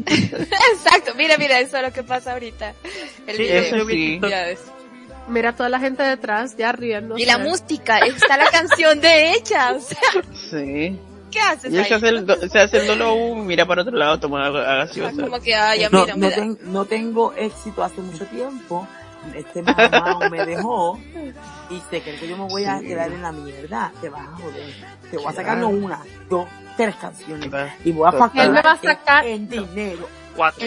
Exacto, mira, mira, eso es lo que pasa ahorita. El Sí, video. eso sí. Mira toda la gente detrás ya riendo. Y la música, está la canción de ella, o sea, Sí. ¿qué haces Y ahí? se hace el, do- se hace el dolo, mira para otro lado, toma a Ah, gaseosa. Como que, ay, ya No, mira, no, me da- ten- no tengo éxito hace mucho tiempo este mamá me dejó y se cree que yo me voy a quedar en la mierda. Te vas a joder. Te voy a sacar no una, dos, tres canciones. Y voy a facturar Él me va a sacar- en dinero. Cuatro.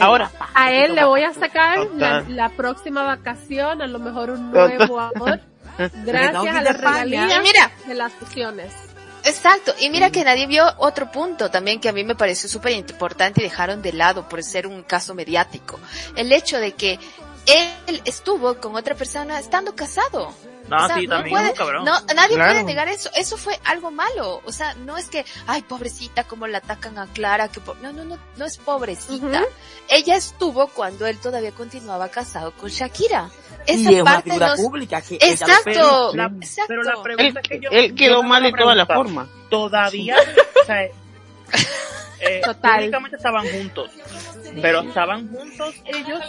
Ahora. A él le voy a sacar la, la próxima vacación, a lo mejor un nuevo amor, [LAUGHS] gracias a regalías mira, de las fusiones. Exacto, y mira que nadie vio otro punto también que a mí me pareció súper importante y dejaron de lado por ser un caso mediático. El hecho de que él estuvo con otra persona estando casado. No, O sea, sí, no también puede- es un cabrón. No, nadie Claro. puede negar eso. Eso fue algo malo. O sea, no es que, ay, pobrecita, como la atacan a Clara, que po-". no, no, no, no es pobrecita. Ujú. Ella estuvo cuando él todavía continuaba casado con Shakira. Y Esa es una parte figura nos... pública que Exacto, Pero la, exacto. pero la Él, pregunta que yo... él yo quedó tengo mal de una todas las pregunta. formas. Todavía, o sea, eh, [LAUGHS] Total. estaban juntos. Pero estaban juntos ellos,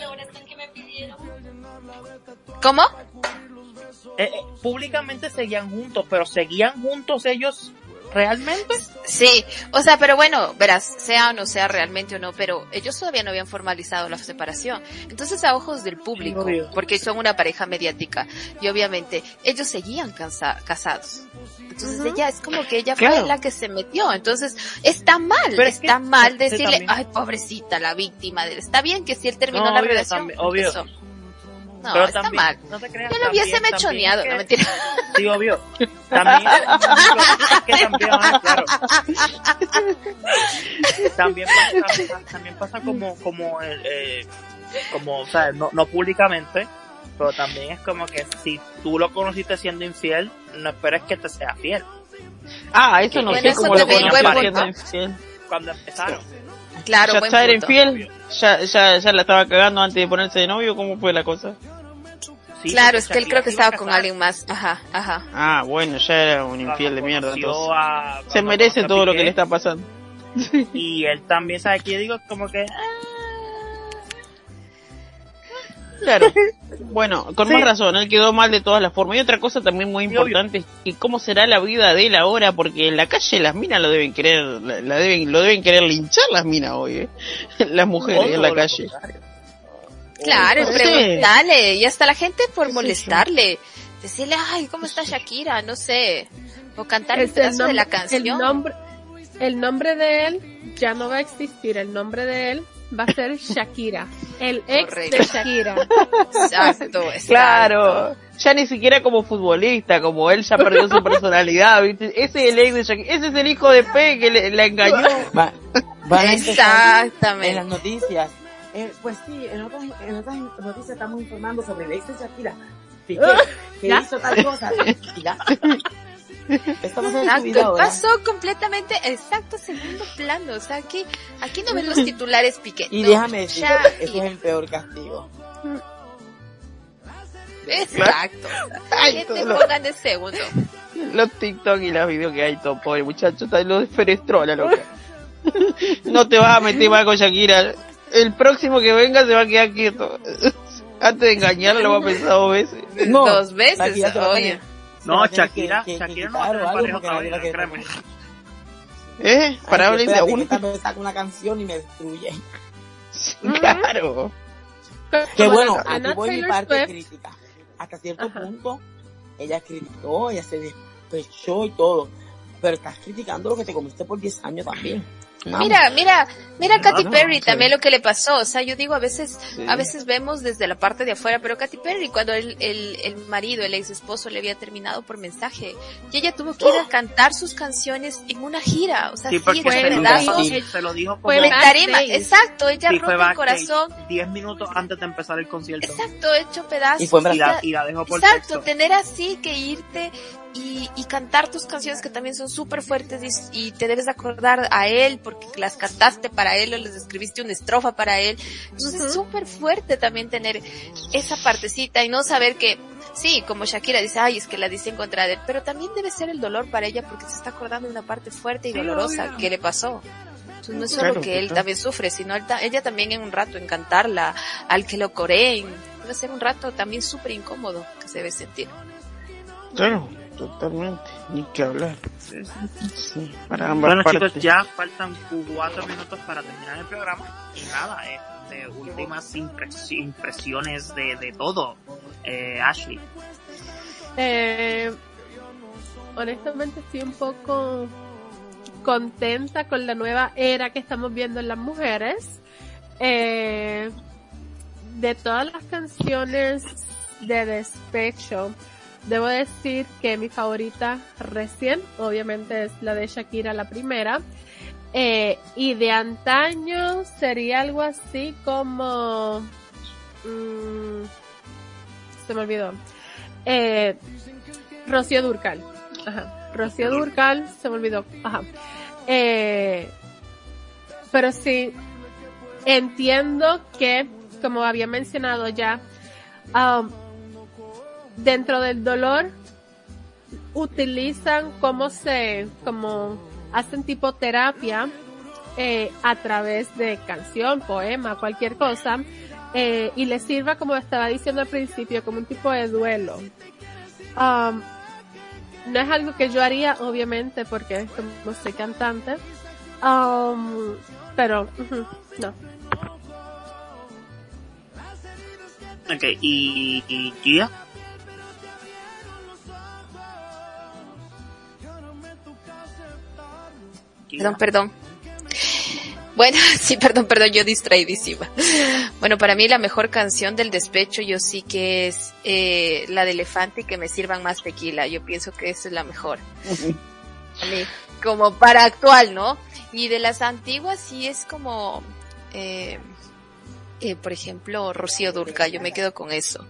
¿Cómo? Eh, eh, públicamente seguían juntos, pero seguían juntos ellos realmente. Sí, o sea, pero bueno, verás, sea o no sea realmente o no, pero ellos todavía no habían formalizado la separación. Entonces, a ojos del público, porque son una pareja mediática, y obviamente ellos seguían casados. Entonces ella es como que ella Claro. fue la que se metió. Entonces, está mal, Pero es que- está mal sí, decirle, ay, pobrecita, la víctima de. Está bien que si él terminó No, la obvio, relación, también, obvio. empezó. No, pero está también, mal. no te creas. Yo lo hubiese también- mechoneado, también no es que- mentira. Sí, obvio. También, es [LAUGHS] que también, ah, claro. También pasa, también pasa como, como, el, eh, como, o sea, no, no públicamente, pero también es como que si tú lo conociste siendo infiel, no esperes que te sea fiel. Ah, eso no sé cómo lo punto. siendo infiel. Cuando empezaron. Claro, ya buen era punto. infiel, ya, ya, ya la estaba cagando antes de ponerse de novio, ¿cómo fue la cosa? Sí, Claro, es que él creo que estaba con alguien más. Ajá, ajá. Ah, bueno, ya era un cuando infiel de mierda. entonces. a- Se merece todo lo que Piqué, le está pasando. [LAUGHS] Y él también, ¿sabe qué digo? Como que, Claro. [LAUGHS] Bueno, con Sí. más razón, él quedó mal de todas las formas. Y otra cosa también muy obvio. importante es que cómo será la vida de él ahora, porque en la calle las minas lo deben querer, la, la deben, lo deben querer linchar las minas hoy, ¿eh? [LAUGHS] las mujeres en la calle. Claro, Sí. preguntarle, y hasta la gente por molestarle, decirle, ay, ¿cómo está Shakira? No sé, o cantar el pedazo de la canción. El nombre, el nombre de él ya no va a existir. El nombre de él va a ser Shakira. El ex Correcto. de Shakira. Exacto, exacto. Claro, ya ni siquiera como futbolista, como él ya perdió su personalidad, ¿viste? Ese es el ex de Shakira, ese es el hijo de P que le, la engañó. Va- [LAUGHS] empezar en las Exactamente. noticias. Eh, pues sí, en otras, en otras noticias estamos informando sobre el ex de Shakira. Piqué, [LAUGHS] que ¿Ya? hizo tal cosa. [LAUGHS] Ser tu Exacto, vida ahora. pasó completamente, exacto, segundo plano. O sea, aquí, aquí no ven los [LAUGHS] titulares piqué. Y no, déjame decir, eso es el peor castigo. Exacto. Ay, Que te pongan de segundo. Los TikTok y los videos que hay, todo pobre muchacho, está lo de Ferestrola, loca. [LAUGHS] No te vas a meter más con Shakira. El próximo que venga se va a quedar quieto. Antes de engañarlo lo va a pensar dos veces. No, Dos veces, oye. No, Shakira, que- que- Shakira que no va a quitar tener o algo pareja porque otra nadie la vez, quiere créeme. ¿Eh? Para a espérate, uno. vez saca una canción y me destruye. [LAUGHS] Claro. Que bueno, aquí voy mi parte crítica. Hasta cierto punto, ella criticó, ella se despechó y todo. Pero estás criticando lo que te comiste por 10 años también. Mira, mira, mira a Katy no, Perry sí. también lo que le pasó. O sea, yo digo a veces, Sí. a veces vemos desde la parte de afuera, pero Katy Perry cuando el, el, el marido, el ex esposo le había terminado por mensaje, y ella tuvo que ir a cantar sus canciones en una gira. O sea, Sí, en se lo, pedazos. dijo, se lo dijo como Fue En tarima, exacto, ella sí, fue rompe el corazón. 10 minutos antes de empezar el concierto. Exacto, hecho pedazos. Y fue en Y la, y la dejó por Exacto, texto. tener así que irte y, y cantar tus canciones que también son súper fuertes y, y te debes acordar a él porque las cantaste para él o les escribiste una estrofa para él. Entonces es súper fuerte también tener esa partecita y no saber que, sí, como Shakira dice, ay, es que la dice en contra de él, pero también debe ser el dolor para ella porque se está acordando de una parte fuerte y Sí, dolorosa obvio. que le pasó. Entonces no es solo Claro, que él también sufre, sino él ta- ella también en un rato en cantarla, al que lo coreen. Debe ser un rato también súper incómodo que se debe sentir. Claro, totalmente. Ni que hablar. Sí, para ambas Bueno partes. chicos, ya faltan cuatro minutos para terminar el programa. Y nada, eh, este, últimas impres- impresiones de, de todo, eh, Ashley. Eh, honestamente estoy un poco contenta con la nueva era que estamos viendo en las mujeres. Eh, de todas las canciones de despecho, debo decir que mi favorita recién, obviamente es la de Shakira, la primera. Eh, y de antaño sería algo así como... mm, se me olvidó. Eh, Rocío Durcal. Ajá. Rocío Durcal, se me olvidó. Ajá. Eh, pero sí, entiendo que, como había mencionado ya, um, dentro del dolor utilizan como se, como hacen tipo terapia eh, a través de canción, poema, cualquier cosa, eh, y les sirva, como estaba diciendo al principio, como un tipo de duelo. Um, no es algo que yo haría, obviamente, porque como soy cantante, um, pero ujú, no. Ok, y, y? Perdón, perdón. Bueno, [LAUGHS] sí, perdón, perdón, yo distraidísima. Bueno, para mí la mejor canción del despecho yo sí que es eh, la de Elefante y que me sirvan más tequila. Yo pienso que esa es la mejor. [LAUGHS] A mí, como para actual, ¿no? Y de las antiguas sí es como, eh, eh, por ejemplo, Rocío Durca, yo me quedo con eso.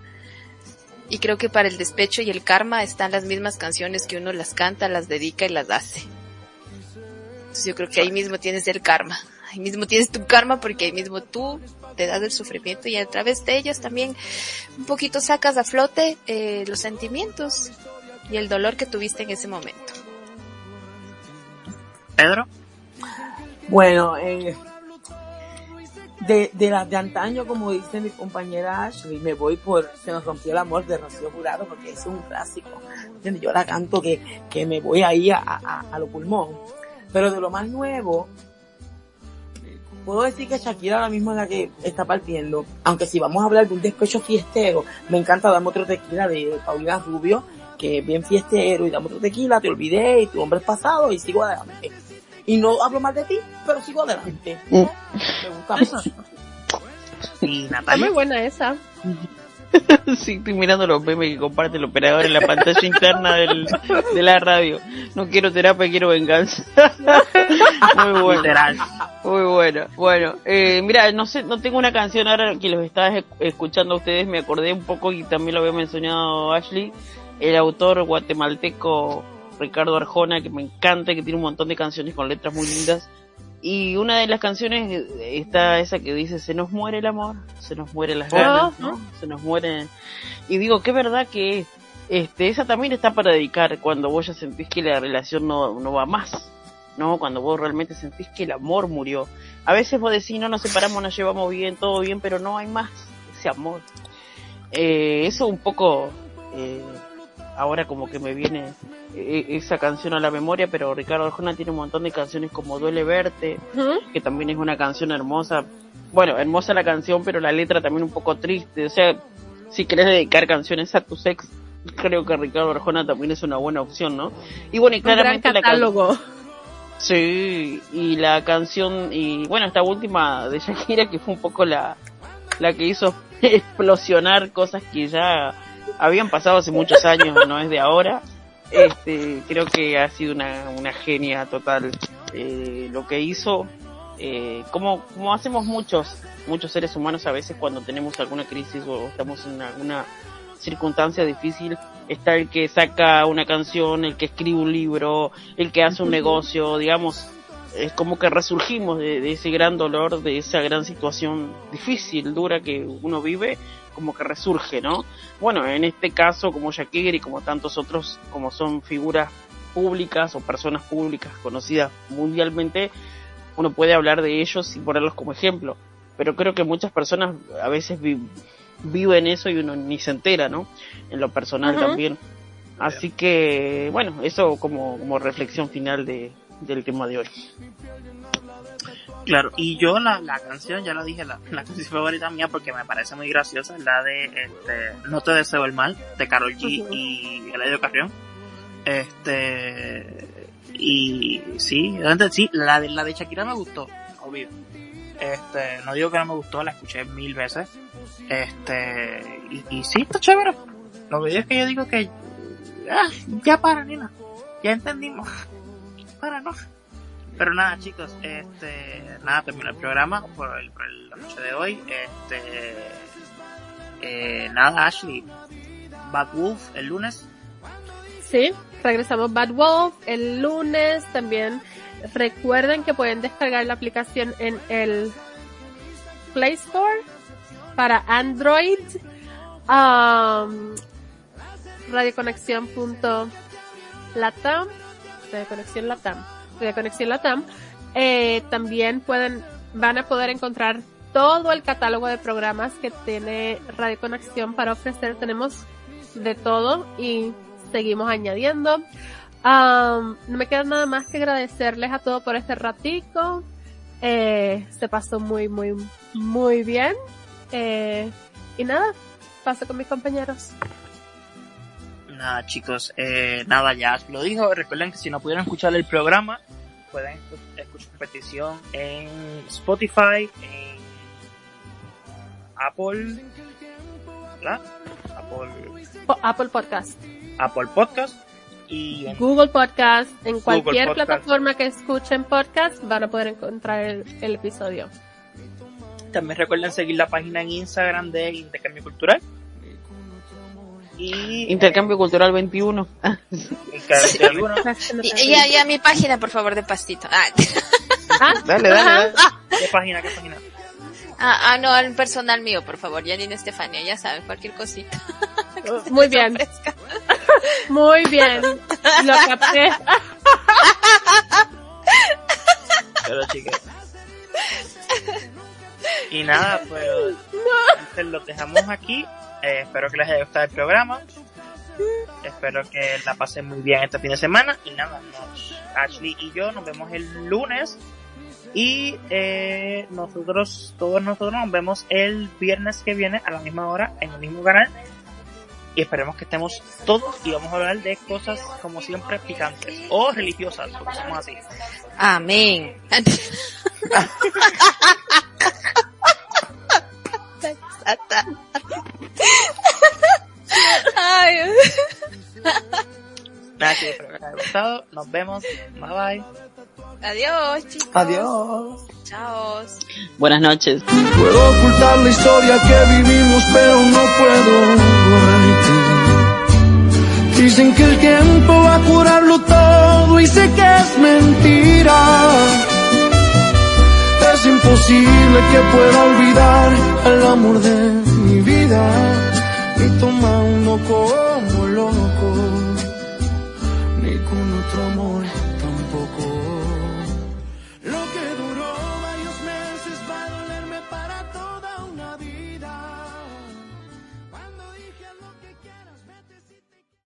Y creo que para el despecho y el karma están las mismas canciones que uno las canta, las dedica y las hace. Entonces yo creo que ahí mismo tienes el karma. Ahí mismo tienes tu karma porque ahí mismo tú te das el sufrimiento y a través de ellos también un poquito sacas a flote eh, los sentimientos y el dolor que tuviste en ese momento. Pedro? Bueno, eh, de, de las de antaño, como dice mi compañera Ashley, me voy por Se nos rompió el amor de Rocío Jurado, porque es un clásico. ¿Entiendes? Yo la canto que, que me voy ahí a, a, a lo pulmón. Pero de lo más nuevo, puedo decir que Shakira ahora mismo es la que está partiendo. Aunque si vamos a hablar de un despecho fiestero, me encanta Dame otro tequila de Paulina Rubio, que es bien fiestero, y Dame otro tequila, te olvidé, y tu hombre es pasado, y sigo adelante. Y no hablo más de ti, pero sigo adelante. Me gusta mucho. [LAUGHS] Y Está Natalia? muy buena esa. [LAUGHS] sí, estoy mirando los memes que comparte el operador en la pantalla interna del, de la radio. No quiero terapia, quiero venganza. [LAUGHS] Muy bueno. Literal. Muy bueno. Bueno, eh, mira, no sé, no tengo una canción ahora que los estaba esc- escuchando a ustedes, me acordé un poco y también lo había mencionado Ashley, el autor guatemalteco Ricardo Arjona, que me encanta, que tiene un montón de canciones con letras muy lindas. Y una de las canciones eh, está esa que dice, se nos muere el amor, se nos mueren las ganas, ¿no? Se nos muere. Y digo, qué verdad que este, esa también está para dedicar cuando vos ya sentís que la relación no, no va más, ¿no? Cuando vos realmente sentís que el amor murió. A veces vos decís, no nos separamos, nos llevamos bien, todo bien, pero no hay más ese amor. Eh, eso un poco, eh, ahora como que me viene esa canción a la memoria, pero Ricardo Arjona tiene un montón de canciones como Duele Verte, que también es una canción hermosa. Bueno, hermosa la canción, pero la letra también un poco triste. O sea, si querés dedicar canciones a tu ex, creo que Ricardo Arjona también es una buena opción, ¿no? Y bueno, y Un gran claramente la can- catálogo. Sí, y la canción, y bueno, esta última de Shakira que fue un poco la, la que hizo [LAUGHS] explosionar cosas que ya habían pasado hace muchos años, no es de ahora. Este, creo que ha sido una, una genia total eh, lo que hizo. Eh, como, como hacemos muchos, muchos seres humanos a veces cuando tenemos alguna crisis o estamos en alguna circunstancia difícil, está el que saca una canción, el que escribe un libro, el que hace un negocio, digamos, es como que resurgimos de, de ese gran dolor, de esa gran situación difícil, dura que uno vive, como que resurge, ¿no? Bueno, en este caso, como Shakira y como tantos otros, como son figuras públicas o personas públicas conocidas mundialmente, uno puede hablar de ellos y ponerlos como ejemplo. Pero creo que muchas personas a veces vi- viven eso y uno ni se entera, ¿no? En lo personal también. Así que, bueno, eso como, como reflexión final de, del tema de hoy. Claro, y yo la, la canción, ya lo dije, la, la [LAUGHS] canción favorita mía porque me parece muy graciosa la de este, No te deseo el mal, de Karol G Ujú. y Eladio Carrión. Este, y sí, realmente sí, la de, la de Shakira me gustó, obvio. Este, no digo que no me gustó, la escuché mil veces. Este, y, y sí, está chévere. Lo que es que yo digo que, ah, ya para, nena, ya entendimos. Para, no. Pero nada, chicos, este, nada, terminó el programa por, el, por la noche de hoy. Este, eh, nada, Ashley, Bad Wolf el lunes. Sí, regresamos Bad Wolf el lunes. También recuerden que pueden descargar la aplicación en el Play Store para Android. Um, radioconexión.latam. Radioconexión Latam. Radioconexión Latam. Eh, también pueden, van a poder encontrar todo el catálogo de programas que tiene Radio Conexión para ofrecer. Tenemos de todo y seguimos añadiendo. No me queda nada más que agradecerles a todos por este ratico. Eh, se pasó muy, muy, muy bien. Eh, y nada, paso con mis compañeros. Nada, chicos, eh, nada, ya os lo dijo. Recuerden que si no pudieron escuchar el programa, pueden escu- escuchar repetición en Spotify, en Apple, ¿verdad? Apple, Apple Podcast, Apple Podcast y en Google Podcast, en cualquier Podcast. plataforma que escuchen podcast van a poder encontrar el, el episodio. También recuerden seguir la página en Instagram de Intercambio Cultural. Y Intercambio Cultural 21. eh, cada 21. Y, a mi página, por favor, de pastito. Ah, Ah, Dale, dale, dale. ¿Qué página? ¿Qué página? ah, ah, no, al personal mío, por favor. Janine Estefania, ya saben, cualquier cosita. [LAUGHS] Muy bien, [LAUGHS] muy bien. Lo capté. Pero chicos. Y nada, pues [LAUGHS] entonces los dejamos aquí. Eh, espero que les haya gustado el programa. Espero que la pasen muy bien este fin de semana. Y nada, nos, Ashley y yo nos vemos el lunes. Y eh, nosotros, todos nosotros nos vemos el viernes que viene a la misma hora en el mismo canal. Y esperemos que estemos todos y vamos a hablar de cosas como siempre picantes o religiosas, porque somos así. Amén. [LAUGHS] [LAUGHS] Ay, Nada, que espero que les haya gustado. Nos vemos. Bye bye. adiós, chicos. Adiós. Chao. Buenas noches. Puedo ocultar la historia que vivimos, pero no puedo. Dicen que el tiempo va a curarlo todo y sé que es mentira. Es imposible que pueda olvidar el amor de mi vida y toma uno como loco,